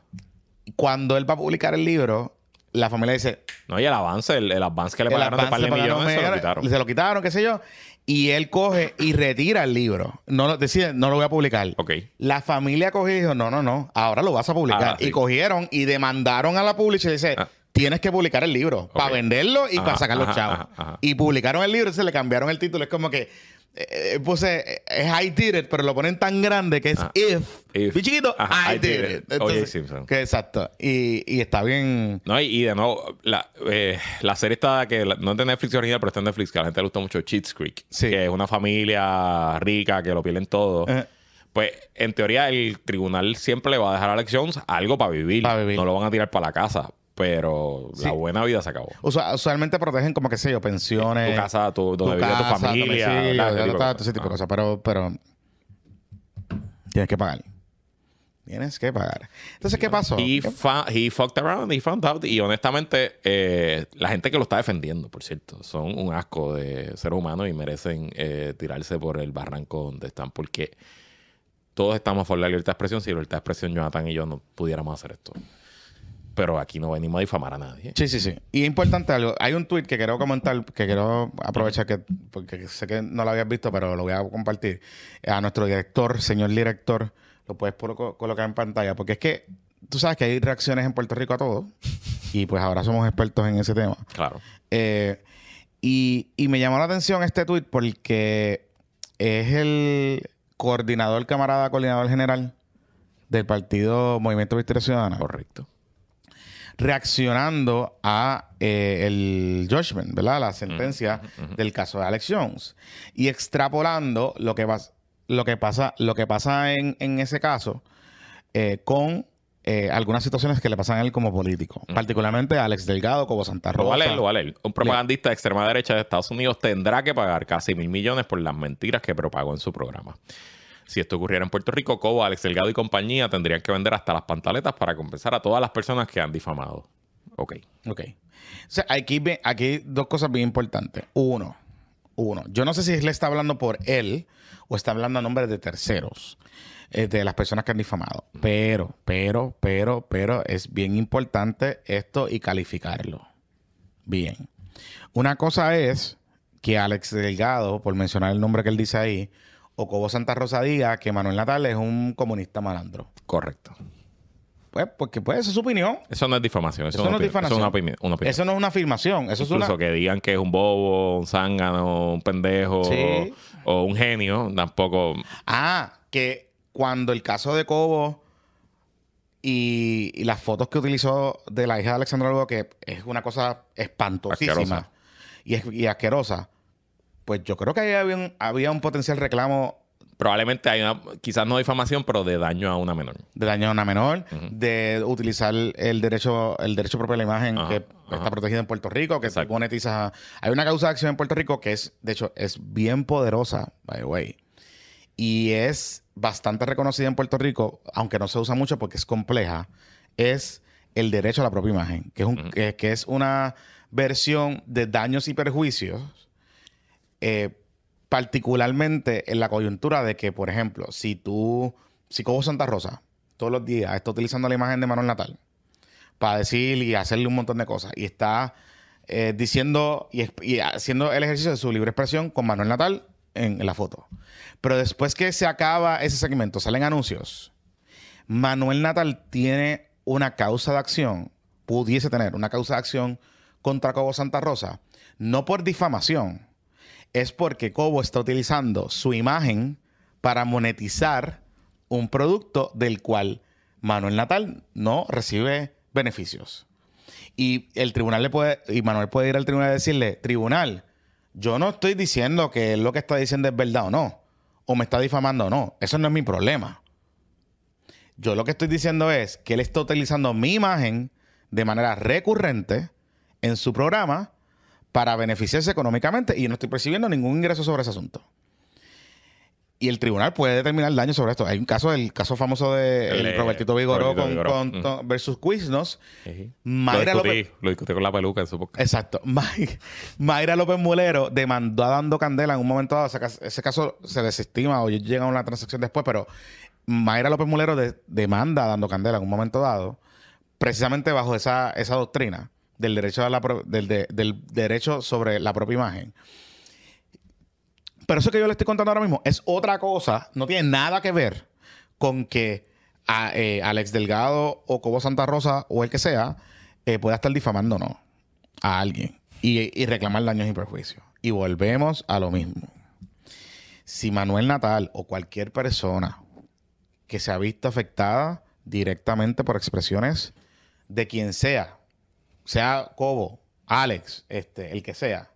B: Cuando él va a publicar el libro, la familia dice,
A: No, y el avance, el, el avance que le pagaron de par de millones se lo quitaron.
B: se lo quitaron, qué sé yo. Y él coge y retira el libro. No lo decide, no lo voy a publicar.
A: Ok.
B: La familia cogió y dijo, no, no, no, ahora lo vas a publicar.
A: Sí.
B: Y cogieron y demandaron a la publisher y dice,
A: Ah.
B: tienes que publicar el libro para venderlo y
A: Ajá,
B: para sacar los
A: ajá,
B: chavos.
A: ajá.
B: Y publicaron el libro y se le cambiaron el título. Es como que eh, eh, puse, eh, es I did it, pero lo ponen tan grande que es
A: Ah.
B: if.
A: If.
B: Y chiquito,
A: Ajá,
B: I, did, it.
A: O.J. Simpson.
B: que exacto. Y, y está bien.
A: No, y, y de nuevo, la, eh, la serie está que la- no es de Netflix original, pero está en Netflix, que a la gente le gusta mucho Cheats Creek.
B: Sí.
A: Que es una familia rica que lo pierden todo. Pues en teoría el tribunal siempre le va a dejar a Alex Jones algo para vivir.
B: Pa' vivir.
A: No lo van a tirar para la casa. Pero la
B: Sí.
A: buena vida se acabó.
B: Usu- usualmente protegen como que sé yo, pensiones.
A: Tu casa, tu, donde vive tu familia. ¿verdad?
B: ya
A: Ese tipo de cosas.
B: ese tipo de cosas. Pero, pero tienes que pagar. Tienes que pagar. Entonces, ¿qué pasó?
A: He,
B: ¿Qué-
A: fa- he fucked around, he found out. Y honestamente, eh, la gente que lo está defendiendo, por cierto, son un asco de seres humanos y merecen eh, tirarse por el barranco donde están. Porque todos estamos a favor de la libertad de expresión. Si la libertad de expresión, Jonathan y yo no pudiéramos hacer esto. Pero aquí no venimos a difamar a nadie.
B: Sí, sí, sí. Y es importante algo. Hay un tweet que quiero comentar, que quiero aprovechar que, porque sé que no lo habías visto, pero lo voy a compartir. A nuestro director, señor director, lo puedes colo- colocar en pantalla, porque es que tú sabes que hay reacciones en Puerto Rico a todo. Y pues ahora somos expertos en ese tema.
A: Claro.
B: Eh, y, y me llamó la atención este tweet porque es el coordinador, camarada, coordinador general del partido Movimiento Victoria Ciudadana
A: Correcto.
B: Reaccionando a eh, el judgment, ¿verdad? La sentencia del caso de Alex Jones y extrapolando lo que, pas- lo que pasa, lo que pasa en, en ese caso eh, con eh, algunas situaciones que le pasan a él como político, particularmente a Alex Delgado, como Santa Rosa.
A: lo va a leer. Un propagandista de extrema derecha de Estados Unidos tendrá que pagar casi mil millones por las mentiras que propagó en su programa. Si esto ocurriera en Puerto Rico, Cobo, Alex Delgado y compañía tendrían que vender hasta las pantaletas para compensar a todas las personas que han difamado. Ok.
B: Ok. O sea, aquí, aquí hay dos cosas bien importantes. Uno, uno. Yo no sé si él está hablando por él o está hablando a nombre de terceros, eh, de las personas que han difamado. Pero, pero, pero, pero es bien importante esto y calificarlo. Bien. Una cosa es que Alex Delgado, por mencionar el nombre que él dice ahí, o Cobo Santa Rosa diga que Manuel Natal es un comunista malandro.
A: Correcto.
B: Pues, porque puede ser su opinión.
A: Eso no es difamación. Eso,
B: Eso no es difamación.
A: Eso es una opinión. una opinión.
B: Eso no es una afirmación. Eso es
A: Incluso
B: una...
A: que digan que es un bobo, un zángano, un pendejo
B: Sí.
A: o un genio, tampoco.
B: Ah, que cuando el caso de Cobo y, y las fotos que utilizó de la hija de Alexandra Lugo, que es una cosa espantosísima
A: Asquerosa.
B: y, es- y asquerosa, pues yo creo que ahí había un, había un potencial reclamo
A: Probablemente hay una, quizás no difamación, pero de daño a una menor.
B: de daño a una menor, de utilizar el derecho, el derecho propio a la imagen
A: Ajá,
B: que
A: ajá.
B: está protegido en Puerto Rico, que
A: Exacto.
B: monetiza. Hay una causa de acción en Puerto Rico que es, de hecho, es bien poderosa, by the way. Y es bastante reconocida en Puerto Rico, aunque no se usa mucho porque es compleja, es el derecho a la propia imagen, que es, un- que, que es una versión de daños y perjuicios eh, particularmente en la coyuntura de que, por ejemplo, si tú, si Cobo Santa Rosa todos los días está utilizando la imagen de Manuel Natal para decir y hacerle un montón de cosas y está eh, diciendo y haciendo el ejercicio de su libre expresión con Manuel Natal en, en la foto. Pero después que se acaba ese segmento, salen anuncios. Manuel Natal tiene una causa de acción, pudiese tener una causa de acción contra Cobo Santa Rosa, no por difamación, es porque Cobo está utilizando su imagen para monetizar un producto del cual Manuel Natal no recibe beneficios. Y el tribunal le puede, y Manuel puede ir al tribunal y decirle, tribunal, yo no estoy diciendo que lo que está diciendo es verdad o no, o me está difamando o no, eso no es mi problema. Yo lo que estoy diciendo es que él está utilizando mi imagen de manera recurrente en su programa para beneficiarse económicamente y yo no estoy percibiendo ningún ingreso sobre ese asunto. Y el tribunal puede determinar el daño sobre esto. Hay un caso, el caso famoso de
A: El
B: Robertito Vigoró con, con-
A: Mm.
B: con- versus Quiznos.
A: Lo
B: Mayra
A: discutí,
B: López,
A: lo discutí con la peluca en su podcast.
B: Exacto. May- Mayra López Mulero demandó a Dando Candela en un momento dado. Ese caso, ese caso se desestima o llega a una transacción después, pero Mayra López Mulero de- demanda a Dando Candela en un momento dado, precisamente bajo esa, esa doctrina del derecho, sobre la propia imagen. Pero eso que yo le estoy contando ahora mismo es otra cosa, no tiene nada que ver con que eh, Alex Delgado o Cobo Santa Rosa o el que sea eh, pueda estar difamando no a alguien y, y reclamar daños y perjuicios. Y volvemos a lo mismo. Si Manuel Natal o cualquier persona que se ha visto afectada directamente por expresiones de quien sea, sea Cobo, Alex, este, el que sea,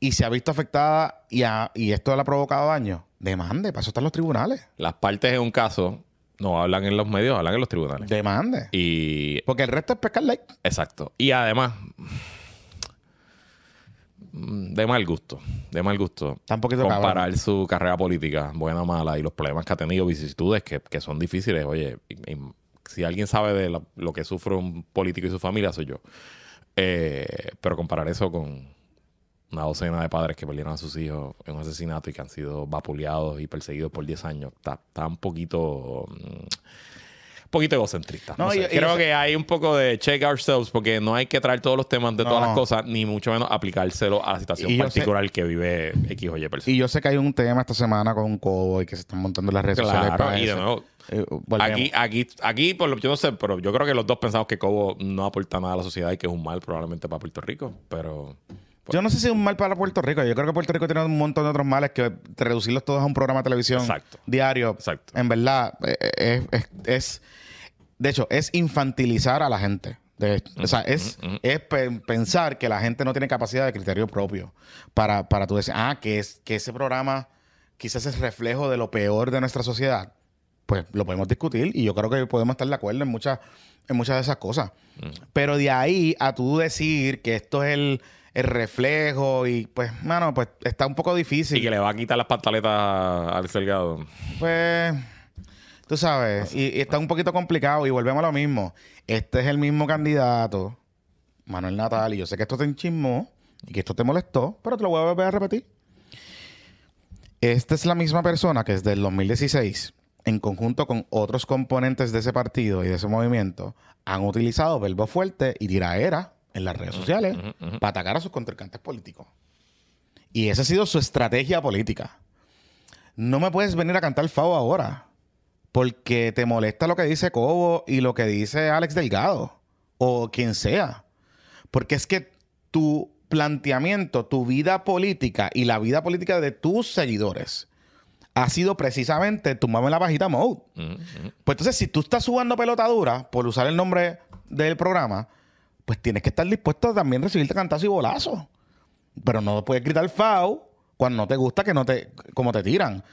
B: y se ha visto afectada y, ha- y esto le ha provocado daño, demande, para eso están los tribunales.
A: Las partes en un caso no hablan en los medios, hablan en los tribunales.
B: Demande.
A: Y
B: Porque el resto es pescar like.
A: Exacto. Y además, de mal gusto, de mal gusto.
B: Poquito
A: comparar
B: cabrón.
A: su carrera política, buena o mala, y los problemas que ha tenido, vicisitudes que, que son difíciles. Oye, y- y si alguien sabe de la- lo que sufre un político y su familia, soy yo. Eh, pero comparar eso con una docena de padres que perdieron a sus hijos en un asesinato y que han sido vapuleados y perseguidos por 10 años, está, está un poquito... un poquito egocentrista.
B: No,
A: No sé.
B: y-
A: Creo que hay un poco de check ourselves porque no hay que traer todos los temas de todas las cosas, ni mucho menos aplicárselo a la situación
B: Y yo sé-
A: particular que vive X o Y persona.
B: Y yo sé que hay un tema esta semana con Cobo y que se están montando en las redes sociales. Para
A: y de
B: eso.
A: nuevo,
B: Eh,
A: aquí, aquí, aquí, por lo yo no sé, pero yo creo que los dos pensamos que Cobo no aporta nada a la sociedad y que es un mal probablemente para Puerto Rico, pero
B: Yo no sé si es un mal para Puerto Rico. Yo creo que Puerto Rico tiene un montón de otros males que reducirlos todos a un programa de televisión
A: Exacto.
B: diario.
A: Exacto.
B: En verdad, eh, eh, es, es- de hecho, es infantilizar a la gente. De- o sea, es, es pe- pensar que la gente no tiene capacidad de criterio propio para, para tú decir, ah, que, es, que ese programa quizás es reflejo de lo peor de nuestra sociedad. Pues lo podemos discutir y yo creo que podemos estar de acuerdo en muchas, en muchas de esas cosas. Pero de ahí a tú decir que esto es el, el reflejo y pues, mano, pues está un poco difícil.
A: y que le va a quitar las pantaletas a Alex Delgado.
B: Pues, tú sabes, y, y está un poquito complicado y volvemos a lo mismo. Este es el mismo candidato, Manuel Natal, y yo sé que esto te enchismó y que esto te molestó, pero te lo voy a volver a repetir. Esta es la misma persona que desde el 2016, en conjunto con otros componentes de ese partido y de ese movimiento, han utilizado verbo fuerte y tiraera en las redes sociales para atacar a sus contrincantes políticos. Y esa ha sido su estrategia política. No me puedes venir a cantar Favo ahora. Porque te molesta lo que dice Cobo y lo que dice Alex Delgado. O quien sea. Porque es que tu planteamiento, tu vida política y la vida política de tus seguidores ha sido precisamente tumbarme la bajita mode.
A: Ujú, ujú.
B: Pues entonces, si tú estás jugando pelota dura por usar el nombre del programa, pues tienes que estar dispuesto a también recibirte cantazo y bolazo. Pero no puedes gritar FAU cuando no te gusta que no te, como te tiran.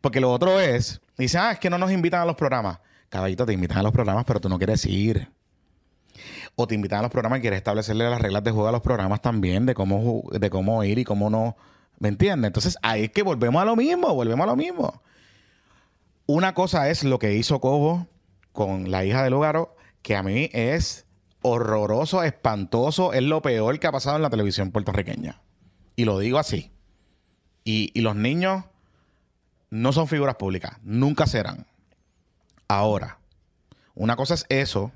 B: Porque lo otro es, dice, ah, es que no nos invitan a los programas. Caballito, te invitan a los programas, pero tú no quieres ir. O te invitan a los programas y quieres establecerle las reglas de juego a los programas también, de cómo, de cómo ir y cómo no. ¿Me entiendes? Entonces ahí es que volvemos a lo mismo, volvemos a lo mismo. Una cosa es lo que hizo Cobo con la hija de Lugaro, que a mí es horroroso, espantoso, es lo peor que ha pasado en la televisión puertorriqueña. Y lo digo así. Y, los niños no son figuras públicas, nunca serán. Ahora, una cosa es eso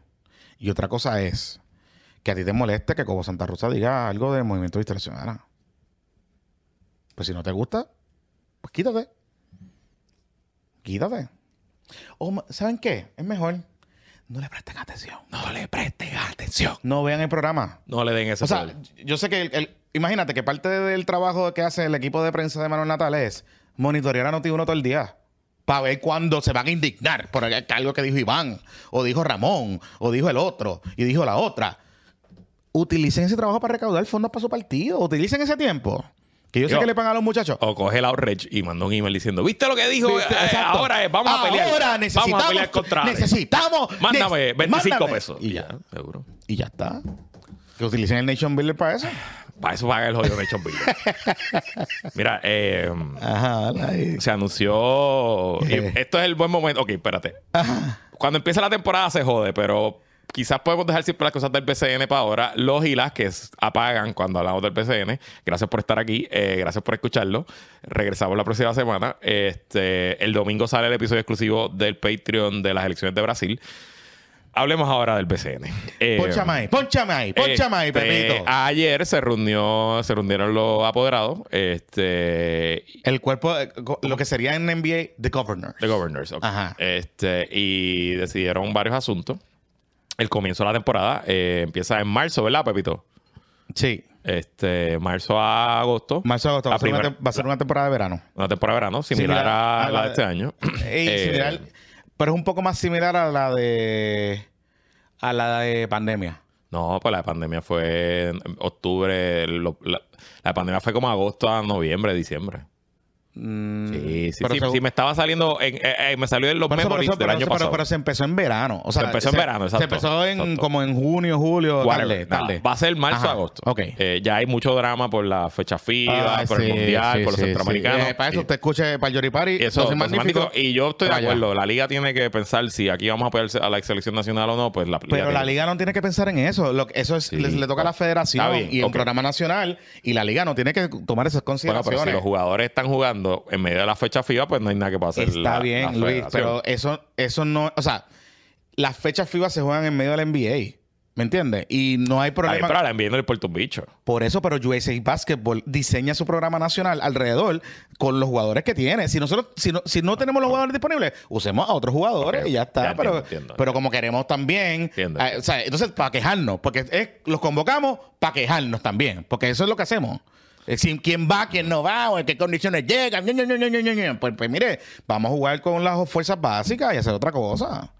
B: y otra cosa es que a ti te moleste que Cobo Santa Rosa diga algo de movimiento de Ciudadana. Pues si no te gusta, pues quítate. Quítate. O, ¿saben qué? Es mejor. No le presten atención.
A: No le presten atención.
B: No vean el programa.
A: No le den ese
B: O sea, yo sé que el, el- imagínate que parte del trabajo que hace el equipo de prensa de Manuel Natal es monitorear a Noti1 todo el día. Para ver cuándo se van a indignar por algo que dijo Iván, o dijo Ramón, o dijo el otro, y dijo la otra. Utilicen ese trabajo para recaudar fondos para su partido. Utilicen ese tiempo. Que yo sé que le pagan a los muchachos.
A: O coge el outrage y manda un email diciendo, ¿viste lo que dijo?
B: ¿Viste?
A: Eh, ahora es, vamos a pelear.
B: Ahora necesitamos.
A: Vamos a pelear contra Alex.
B: Necesitamos.
A: Mándame
B: nec-
A: 25
B: mándame.
A: pesos.
B: Y ya.
A: seguro.
B: Y ya está. Que utilicen el Nation Builder para eso.
A: Para eso paga el jodido Nation Builder. Mira, eh,
B: Ajá.
A: se anunció. y esto es el buen momento. Ok, espérate. Cuando empieza la temporada se jode, pero quizás podemos dejar siempre las cosas del PCN para ahora. Los y las que apagan cuando hablamos del PCN. Gracias por estar aquí. eh, gracias por escucharlo. Regresamos la próxima semana. Este, el domingo sale el episodio exclusivo del Patreon de las elecciones de Brasil. Hablemos ahora del BCN. Eh,
B: Pónchame ahí, pónchame ahí, pónchame ahí,
A: este. Ayer se reunió, se reunieron los apoderados, este,
B: El cuerpo, eh, lo que sería en NBA, The Governor.
A: The Governors, ok.
B: Ajá.
A: Este, y decidieron varios asuntos. El comienzo de la temporada eh, empieza en marzo, ¿verdad, Pepito?
B: Sí.
A: Este, marzo a agosto.
B: Marzo agosto va a, ser una,
A: primera-
B: va a ser una temporada de verano.
A: Una temporada de verano, similar,
B: Similar
A: a,
B: a
A: la de este año. Eh,
B: similar, pero es un poco más similar a la de a la de pandemia.
A: No, pues la pandemia fue en octubre. lo- la, la pandemia fue como agosto a noviembre, diciembre.
B: Mm,
A: Sí, sí,
B: pero
A: sí. me estaba saliendo. En, eh, eh, me salió en los memories
B: eso-
A: del
B: pero
A: año
B: eso- pero-
A: pasado.
B: pero se empezó en verano. O sea,
A: Se empezó en verano, exacto,
B: Se empezó en
A: exacto.
B: como en junio, julio, tarde, tarde.
A: va a ser marzo,
B: Ajá,
A: agosto.
B: ok.
A: Eh, ya hay mucho drama por la fecha FIFA,
B: Ay,
A: por el mundial,
B: sí,
A: por los centroamericanos.
B: para eso usted escuche para el Yoripari.
A: y eso,
B: es
A: pues,
B: magnífico.
A: Y yo estoy de acuerdo. La liga tiene que pensar si aquí vamos a apoyar a la selección nacional o no. Pues la
B: Pero
A: tiene-
B: la liga no tiene que pensar en eso. Lo eso es, le, le toca a la federación
A: bien,
B: y
A: ok.
B: programa nacional. Y la liga no tiene que tomar esas
A: Bueno,
B: consideraciones.
A: pero si los jugadores están jugando en medio de la fecha FIFA, pues no hay nada que hacer.
B: Está
A: la-
B: bien,
A: la
B: Luis, pero eso, eso no, o sea, las fechas FIBA se juegan en medio del NBA, ¿me entiendes? Y no hay
A: Ay,
B: problema.
A: pero la NBA no le importa un bicho.
B: Por eso, pero USA Basketball diseña su programa nacional alrededor con los jugadores que tiene. Si nosotros, si no, si no tenemos los jugadores disponibles, usemos a otros jugadores y ya está.
A: ya
B: pero,
A: entiendo, entiendo.
B: pero como queremos también, eh, o sea, entonces para quejarnos, porque es- los convocamos para quejarnos también, porque eso es lo que hacemos. Es decir, quién va, quién no va, o en qué condiciones llegan. Pues, pues mire, vamos a jugar con las fuerzas básicas y hacer otra cosa.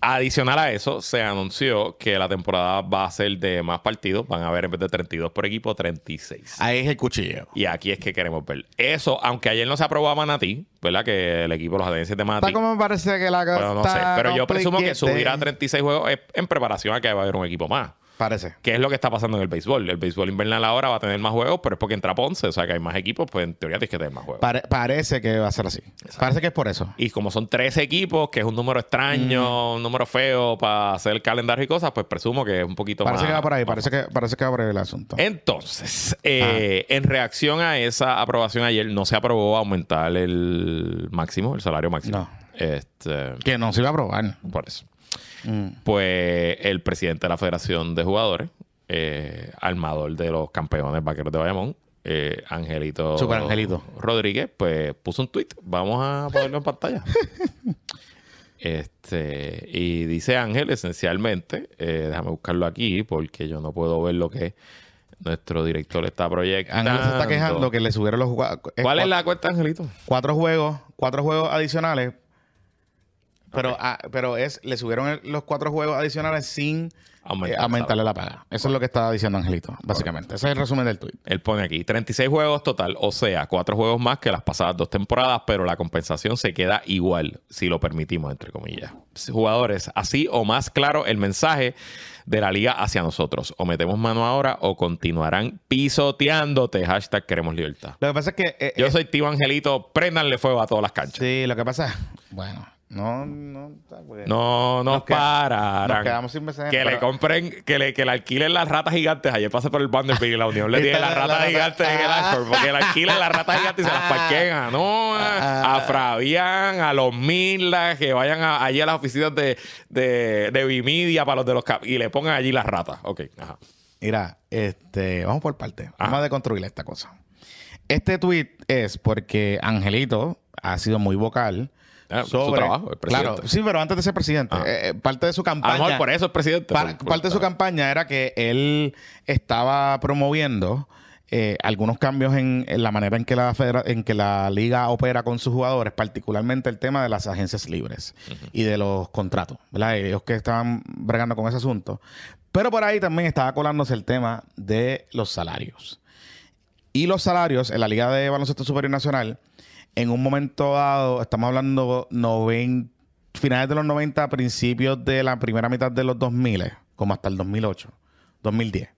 A: Adicional a eso, se anunció que la temporada va a ser de más partidos. Van a haber en vez de 32 por equipo, 36.
B: Ahí es el cuchillo.
A: Y aquí es que queremos ver. Eso, aunque ayer no se aprobó a Manatí, ¿verdad? Que el equipo, los agencias de Manatí.
B: Está como me parece que la cosa
A: Bueno, no sé. Pero yo presumo que subir a 36 juegos es en preparación a que va a haber un equipo más.
B: Parece.
A: ¿Qué es lo que está pasando en el béisbol? El béisbol invernal ahora va a tener más juegos, pero es porque entra Ponce, o sea que hay más equipos, pues en teoría tienes que tener más juegos.
B: Pare- parece que va a ser así. Parece que es por eso.
A: Y como son 13 equipos, que es un número extraño, un número feo para hacer el calendario y cosas, pues presumo que es un poquito
B: Parece
A: más.
B: que va por ahí, parece que, parece que va por ahí el asunto.
A: Entonces, eh, en reacción a esa aprobación ayer, no se aprobó aumentar el máximo, el salario máximo.
B: No.
A: Este,
B: Que no se iba a aprobar.
A: por eso.
B: Mm.
A: Pues el presidente de la Federación de Jugadores, eh, armador de los campeones vaqueros de Bayamón, eh, Angelito,
B: Super Angelito.
A: Rodríguez, pues puso un tweet. Vamos a ponerlo en pantalla. Este, y dice Ángel esencialmente, eh, déjame buscarlo aquí porque yo no puedo ver lo que nuestro director está proyectando.
B: Ángel se está quejando que le subieron los jugadores.
A: ¿Cuál es la cuenta, Angelito?
B: Cuatro juegos, cuatro juegos adicionales. Pero, ah, pero es, le subieron los cuatro juegos adicionales sin
A: Aumentar
B: eh, aumentarle la paga. Eso es lo que estaba diciendo Angelito, básicamente. Ese es el resumen del tweet.
A: Él pone aquí 36 juegos total, o sea, cuatro juegos más que las pasadas dos temporadas, pero la compensación se queda igual, si lo permitimos, entre comillas. Jugadores, así o más claro el mensaje de la liga hacia nosotros. O metemos mano ahora o continuarán pisoteándote. Hashtag queremos libertad.
B: Lo que pasa es que. eh,
A: Yo
B: eh,
A: soy tío Angelito, préndanle fuego a todas las canchas.
B: sí, lo que pasa es. Bueno, no, no.
A: No nos,
B: queda-
A: pararán.
B: nos quedamos sin BCN,
A: Que le
B: pero-
A: compren, que le, que le alquilen las ratas gigantes. Ayer pasé por el Vanderbilt y la Unión le tiene las
B: la
A: ratas
B: rata-
A: gigantes en el
B: Ah.
A: Ashford. Porque le alquilen las ratas gigantes y se las parquean. No,
B: Ah.
A: a Fabián, a los Milas, que vayan a- allí a las oficinas de, de, de Vimedia para los de los cap y le pongan allí las ratas. Ok, ajá.
B: Mira, este, vamos por parte.
A: Ajá.
B: Vamos a deconstruir esta cosa. Este tweet es porque Angelito ha sido muy vocal.
A: Ah, su
B: sobre,
A: trabajo, el presidente.
B: Claro, sí, pero antes de ser presidente.
A: Ajá.
B: eh, eh, parte de su
A: A lo
B: campaña.
A: mejor por eso es presidente.
B: par-
A: por-
B: parte de su campaña era que él estaba promoviendo eh, algunos cambios en, en la manera en que la federa- en que la liga opera con sus jugadores, particularmente el tema de las agencias libres y de los contratos, ¿verdad? Ellos que estaban bregando con ese asunto. Pero por ahí también estaba colándose el tema de los salarios. Y los salarios en la Liga de Baloncesto Superior Nacional, en un momento dado, estamos hablando 90, finales de los 90, principios de la primera mitad de los 2000, como hasta el 2008, 2010.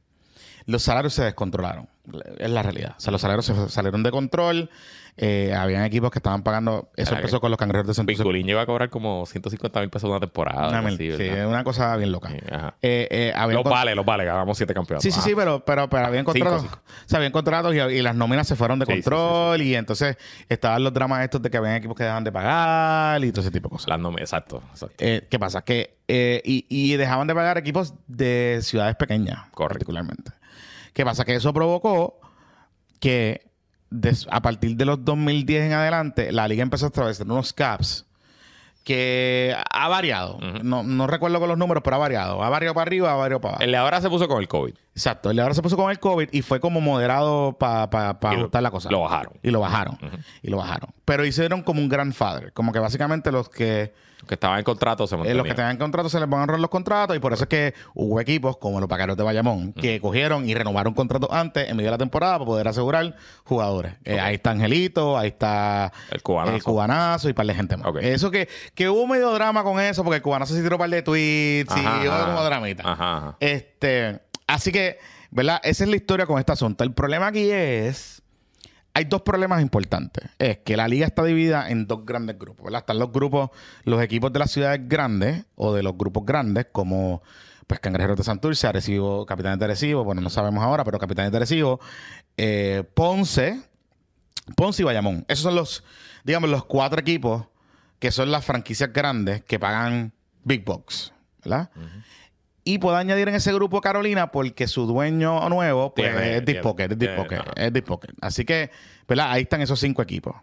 B: Los salarios se descontrolaron. Es la realidad. O sea, los salarios se salieron de control. Eh, habían equipos que estaban pagando. Eso
A: Era
B: empezó
A: que-
B: con los cangrejeros de Santurce.
A: Piculín llegó a cobrar como 150 mil pesos una temporada.
B: Una
A: así,
B: sí, una cosa bien loca.
A: Sí.
B: Eh, eh,
A: Los vale, los vale, ganamos siete campeonatos.
B: Sí, sí, sí, pero, pero, pero habían contratos. O sea, habían contratos y, y las nóminas se fueron de
A: Sí, sí, sí,
B: control. Y entonces estaban los dramas estos de que habían equipos que dejaban de pagar y todo ese tipo de cosas.
A: Las nom- exacto, exacto.
B: ¿Qué pasa? Que, y, y dejaban de pagar equipos de ciudades pequeñas,
A: Correcto.
B: particularmente. ¿Qué pasa? Que eso provocó que des- a partir de los 2010 en adelante, la liga empezó a establecer unos caps que ha variado. no, no recuerdo con los números, pero ha variado. Ha variado para arriba, ha variado para abajo.
A: El de ahora se puso con el COVID.
B: Exacto. El de ahora se puso con el COVID y fue como moderado para
A: Y lo-
B: ajustar la cosa.
A: lo bajaron.
B: Y lo bajaron. Y lo bajaron. Pero hicieron como un grandfather. Como que básicamente los que
A: Que estaba en contrato se
B: eh,
A: mantenía.
B: los que tenían contratos se les van a ahorrar los contratos y por eso es que hubo equipos como los Pacaros de Bayamón que cogieron y renovaron contratos antes en medio de la temporada para poder asegurar jugadores. Eh, ahí está Angelito, ahí está
A: El cubanazo.
B: el cubanazo y par de gente más. Eso que, que hubo medio drama con eso porque el cubanazo se tiró un par de tweets
A: Ajá,
B: y hubo
A: ajá.
B: como dramita.
A: Ajá, ajá.
B: Este, así que, ¿verdad? Esa es la historia con este asunto. El problema aquí es. Hay dos problemas importantes. Es que la liga está dividida en dos grandes grupos, ¿verdad? Están los grupos, los equipos de las ciudades grandes o de los grupos grandes, como pues Cangrejeros de Santurce, Arecibo, Capitanes de Arecibo, bueno, no sabemos ahora, pero Capitanes de Arecibo, eh, Ponce, Ponce y Bayamón. Esos son los, digamos, los cuatro equipos que son las franquicias grandes que pagan Big Box, ¿verdad? Y puedo añadir en ese grupo Carolina porque su dueño nuevo pues,
A: Tiene-
B: es Deep Pocket, es Deep
A: ajá.
B: es Deep Pocket. Así que, ¿verdad? Ahí están esos cinco equipos.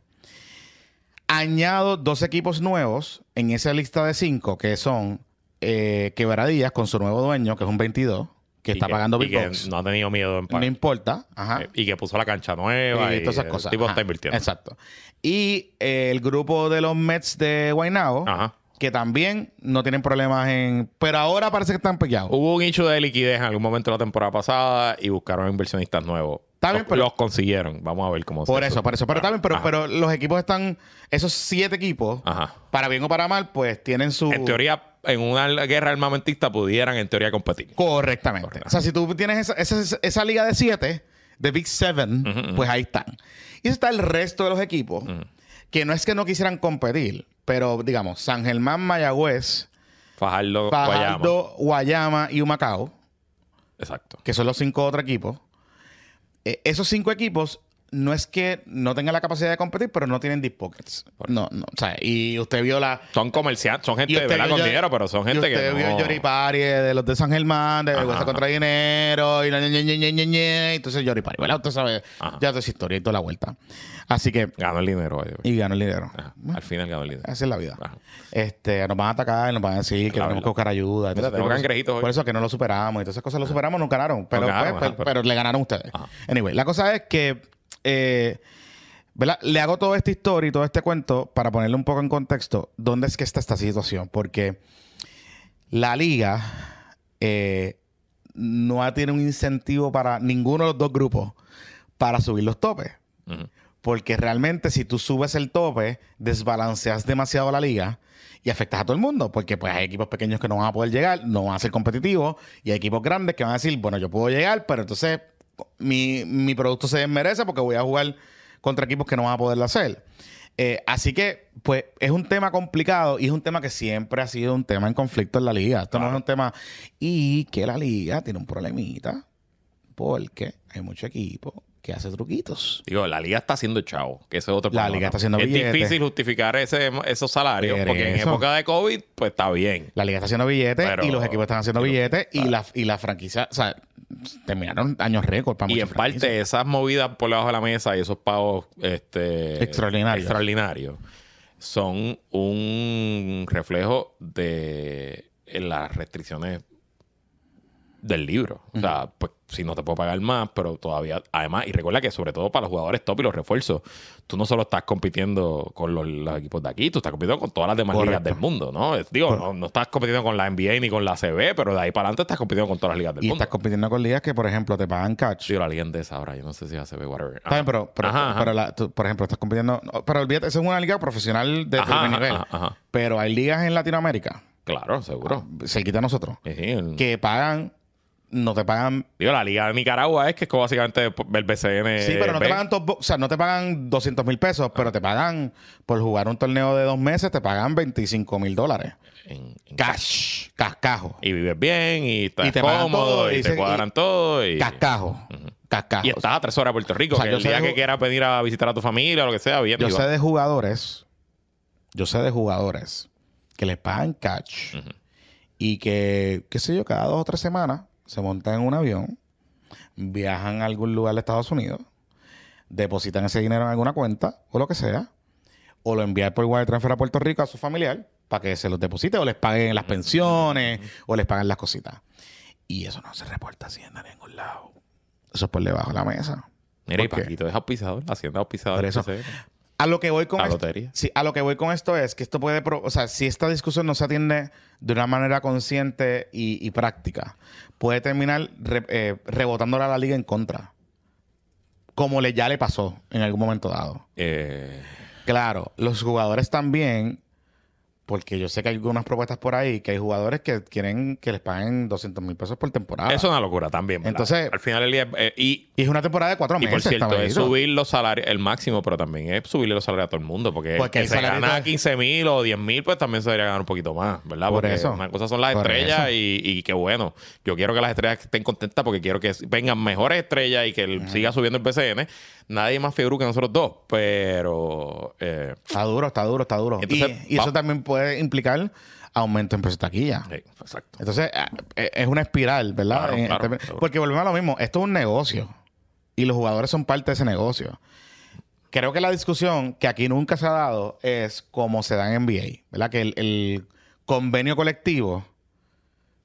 B: Añado dos equipos nuevos en esa lista de cinco que son eh, Quebradillas con su nuevo dueño, que es un 22, que
A: Y
B: está pagando
A: y
B: Big
A: que
B: Box.
A: no ha tenido miedo en
B: No
A: pagar.
B: importa. Ajá.
A: Eh, Y que puso la cancha nueva
B: y
A: y,
B: todas esas
A: el
B: cosas.
A: tipo
B: Ajá.
A: está invirtiendo.
B: Exacto. Y eh, el grupo de los Mets de Guaynabo,
A: Ajá.
B: Que también no tienen problemas en... Pero ahora parece que están pegados.
A: Hubo un issue de liquidez en algún momento de la temporada pasada y buscaron inversionistas nuevos.
B: Bien,
A: los,
B: pero-
A: los consiguieron. Vamos a ver cómo
B: Por
A: se-
B: eso, por eso. Pero también, pero, pero los equipos están... Esos siete equipos,
A: Ajá.
B: para bien o para mal, pues tienen su...
A: En teoría, en una guerra armamentista pudieran en teoría competir.
B: Correctamente. O sea, si tú tienes esa, esa, esa liga de siete, de Big Seven, pues ahí están. Y está el resto de los equipos, que no es que no quisieran competir, pero digamos, San Germán, Mayagüez,
A: Fajardo, Guayama.
B: Y Humacao,
A: Exacto.
B: que son los cinco otros equipos. eh, esos cinco equipos no es que no tengan la capacidad de competir, pero no tienen deep pockets. No, no. O sea, y usted vio la...
A: Son comerciantes, son gente
B: Y
A: de verdad con
B: yo-
A: dinero, pero son
B: y
A: gente que
B: usted
A: no...
B: vio el Yori Party de los de San Germán, de Vergüenza contra Dinero, y la ñe, ñe, ñe. Entonces Yori Party, ¿verdad? Usted sabe
A: Ajá.
B: ya toda esa historia y toda la vuelta. Así que...
A: Ganó el dinero.
B: Y ganó el dinero.
A: Al final ganó el dinero.
B: Esa es la vida.
A: Ajá.
B: Este, nos van a atacar, nos van a decir que tenemos que buscar ayuda. Entonces, por eso-
A: cangrejitos hoy.
B: Por eso que no lo superamos y todas esas cosas lo superamos, nos ganaron. Pero,
A: ganaron,
B: pues,
A: ajá,
B: pero,
A: pero-
B: pero le ganaron ustedes.
A: Ajá.
B: Anyway, la cosa es que eh, ¿verdad? le hago toda esta historia y todo este cuento para ponerle un poco en contexto dónde es que está esta situación. Porque la liga eh, no tiene un incentivo para ninguno de los dos grupos para subir los topes. Porque realmente si tú subes el tope, desbalanceas demasiado la liga y afectas a todo el mundo. Porque pues hay equipos pequeños que no van a poder llegar, no van a ser competitivos. Y hay equipos grandes que van a decir, bueno, yo puedo llegar, pero entonces mi, mi producto se desmerece porque voy a jugar contra equipos que no van a poderlo hacer. Eh, así que, pues, es un tema complicado y es un tema que siempre ha sido un tema en conflicto en la liga. Esto no es un tema... Y que la liga tiene un problemita porque hay mucho equipo que hace truquitos.
A: Digo, la liga está haciendo chavo, que ese es otro
B: La
A: problema
B: liga está haciendo
A: Es
B: billetes.
A: difícil justificar ese, esos salarios,
B: Pero
A: porque en
B: eso.
A: época de COVID, pues está bien.
B: La liga está haciendo billetes
A: Pero-
B: y los equipos están haciendo billetes y
A: claro.
B: la, y la franquicia, o sea, terminaron años récord para
A: Y en
B: franquicias.
A: parte esas movidas por debajo de la mesa y esos pagos este,
B: Extraordinarios.
A: extraordinarios son un reflejo de las restricciones del libro. O sea, pues si no te puedo pagar más, pero todavía, además, y recuerda que sobre todo para los jugadores top y los refuerzos, tú no solo estás compitiendo con los, los equipos de aquí, tú estás compitiendo con todas las demás
B: Correcto.
A: ligas del mundo, ¿no? Es- Digo, no, no estás compitiendo con la NBA ni con la CB, pero de ahí para adelante estás compitiendo con todas las ligas del
B: Y
A: mundo.
B: estás compitiendo con ligas que, por ejemplo, te pagan catch.
A: Sí, la liga esa ahora, yo no sé si es ACB, whatever.
B: Bien, pero, pero,
A: Ajá, ajá.
B: pero la- tú, por ejemplo, estás compitiendo. Pero olvídate, esa es una liga profesional de
A: Ajá,
B: primer
A: ajá,
B: nivel.
A: ajá, ajá.
B: Pero hay ligas en Latinoamérica,
A: Claro, seguro.
B: cerquita de nosotros,
A: Sí, sí, el-
B: que pagan no te pagan.
A: Digo, la Liga de Nicaragua es que es como básicamente el BCN.
B: Sí, pero no te pagan o sea, no te pagan 200 mil pesos, pero te pagan por jugar un torneo de dos meses, te pagan 25 mil dólares.
A: En- en
B: Cash, cascajo.
A: Y vives bien, y estás
B: Y te
A: cómodo,
B: todo,
A: y,
B: y
A: te cuadran todo. Y,
B: Cascajo. Cascajo.
A: y estás a tres horas de Puerto Rico.
B: O sea,
A: que
B: yo
A: el día
B: de
A: que quieras venir a visitar a tu familia o lo que sea, bien.
B: Yo sé de jugadores, yo sé de jugadores que les pagan cash y que, qué sé yo, cada dos o tres semanas se montan en un avión, viajan a algún lugar de Estados Unidos, depositan ese dinero en alguna cuenta o lo que sea, o lo envían por wire transfer a Puerto Rico a su familiar para que se los deposite o les paguen las pensiones o les paguen las cositas. Y eso no se reporta así en ningún lado. Eso es por debajo de la mesa.
A: Mira, y. Paquito es auspiciador, hacienda auspiciador.
B: Por eso. A lo que voy con
A: La
B: esto,
A: lotería.
B: sí, a lo que voy con esto es que esto puede, pro- o sea, si esta discusión no se atiende de una manera consciente y, y práctica, puede terminar re- eh, rebotándole a la liga en contra, como le ya le pasó en algún momento dado.
A: Eh,
B: Claro, los jugadores también, porque yo sé que hay algunas propuestas por ahí que hay jugadores que quieren que les paguen 200 mil pesos por temporada.
A: eso es una locura también. ¿verdad?
B: Entonces-
A: al final del día. eh, y,
B: y es una temporada de cuatro
A: y
B: meses.
A: por cierto, es subir los salarios, el máximo, pero también es subirle los salarios a todo el mundo. Porque,
B: Porque
A: el
B: el
A: que se gana
B: está-
A: 15 mil o 10 mil, pues también se debería ganar un poquito más, ¿verdad?
B: Por
A: Porque
B: eso.
A: una cosa son las
B: Por
A: estrellas y, y qué bueno. Yo quiero que las estrellas estén contentas porque quiero que vengan mejores estrellas y que el- siga subiendo el BCN. Nadie más figura que nosotros dos, pero. eh,
B: Está duro, está duro, está duro.
A: Entonces,
B: y, y eso también puede implicar aumento en precios de taquilla.
A: sí, exacto.
B: Entonces, ah, eh, es una espiral, ¿verdad?
A: Claro,
B: En-
A: claro,
B: en-
A: seguro.
B: porque volvemos a lo mismo. Esto es un negocio. Y los jugadores son parte de ese negocio. Creo que la discusión que aquí nunca se ha dado es cómo se da en NBA, ¿verdad? Que el, el convenio colectivo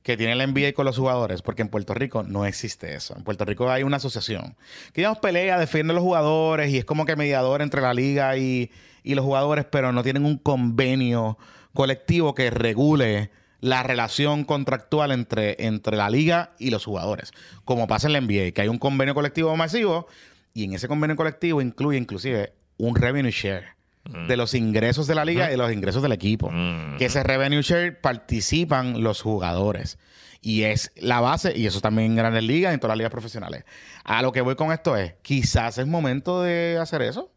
B: que tiene el NBA con los jugadores, porque en Puerto Rico no existe eso. En Puerto Rico hay una asociación que digamos pelea, defiende a los jugadores y es como que mediador entre la liga y, y los jugadores, pero no tienen un convenio colectivo que regule la relación contractual entre, entre la liga y los jugadores. Como pasa en la NBA, que hay un convenio colectivo masivo y en ese convenio colectivo incluye inclusive un revenue share de los ingresos de la liga y de los ingresos del equipo.
A: Mm.
B: Que ese revenue share participan los jugadores. Y es la base, y eso también en grandes ligas en todas las ligas profesionales. A lo que voy con esto es, quizás es momento de hacer eso.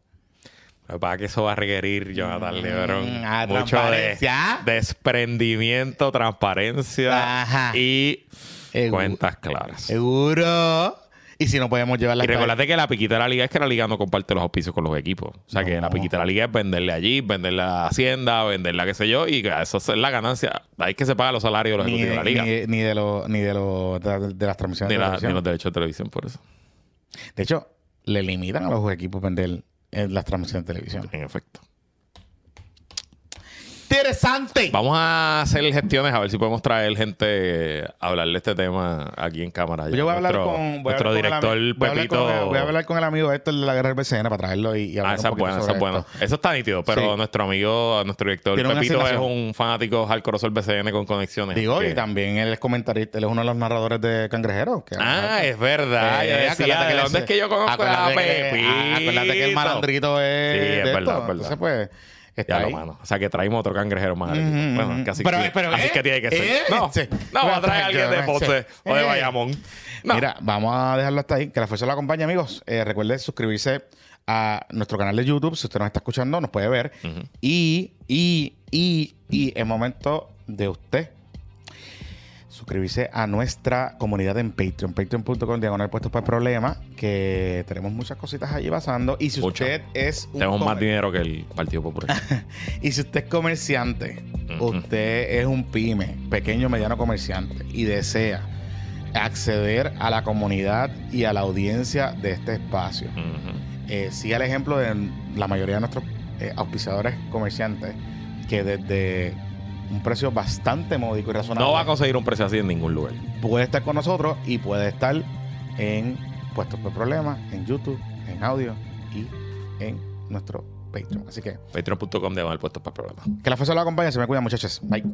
A: Lo que pasa es que eso va a requerir, Jonathan Lebron,
B: ah,
A: mucho de desprendimiento, transparencia
B: Ajá.
A: y cuentas claras.
B: Seguro. Y si no podemos llevar la
A: Y recordate que la piquita de la liga es que la liga no comparte los auspicios con los equipos. O sea, que la piquita de la liga es venderle allí, venderle a Hacienda, venderle a qué sé yo, y eso es la ganancia. Ahí es que se pagan los salarios de los
B: ni,
A: ejecutivos de la liga.
B: ni, ni de los ni de los de, de las transmisiones
A: Ni,
B: de
A: la-
B: televisión.
A: ni los derechos de televisión, por eso.
B: De hecho, le limitan a los equipos vender eh, las transmisiones de televisión.
A: En efecto.
B: ¡Interesante!
A: Vamos a hacer gestiones a ver si podemos traer gente a hablar de este tema aquí en cámara.
B: Yo voy a hablar
A: nuestro,
B: con voy a
A: nuestro
B: hablar con el
A: director
B: ami- voy a hablar
A: Pepito.
B: con voy a hablar con el amigo Héctor de la guerra del BCN para traerlo y, y
A: Ah,
B: hablar
A: esa
B: un
A: es
B: poquito
A: buena, esa es buena. Eso está nítido, pero
B: Sí.
A: nuestro amigo, nuestro director
B: Tiene
A: Pepito es un fanático hardcore del BCN con conexiones.
B: Digo,
A: que-
B: y también él es comentarista, él es uno de los narradores de Cangrejero. que-
A: Ah, es verdad.
B: Eh,
A: decía, ¿de
B: que
A: dónde es que yo conozco a
B: acuérdate que-
A: Pepito?
B: ah, Acuérdate que el malandrito es.
A: Sí, es
B: de
A: verdad,
B: esto.
A: es verdad.
B: Entonces, pues, está
A: Ya lo
B: ahí.
A: mano. O sea, que traímos otro cangrejero más. Bueno, casi,
B: Pero,
A: que,
B: pero,
A: así
B: eh,
A: que tiene que ser.
B: eh,
A: no,
B: sí.
A: no, va a traer a alguien de. Ponce o de
B: Eh.
A: Bayamón. No.
B: Mira, vamos a dejarlo hasta ahí. Que la fuerza lo acompañe, amigos. Eh, recuerde suscribirse a nuestro canal de YouTube. Si usted nos está escuchando, nos puede ver. Y, y, y, y es momento de usted suscribirse a nuestra comunidad en Patreon. Patreon.com diagonal puestos para el problema. Que tenemos muchas cositas allí pasando. Y si usted es un
A: Tenemos más dinero que el Partido Popular.
B: y si usted es comerciante, usted es un pyme, pequeño mediano comerciante, y desea acceder a la comunidad y a la audiencia de este espacio,
A: Ujú.
B: eh, siga el ejemplo de la mayoría de nuestros eh, auspiciadores comerciantes, que desde un precio bastante módico y razonable
A: No va a conseguir un precio así en ningún lugar.
B: puede estar con nosotros y puede estar en Puestos por Problemas, en YouTube, en audio y en nuestro Patreon. Así que
A: Patreon.com de mal puesto para el programa.
B: que la fuerza lo acompañe. Se me cuidan, muchachos. Bye.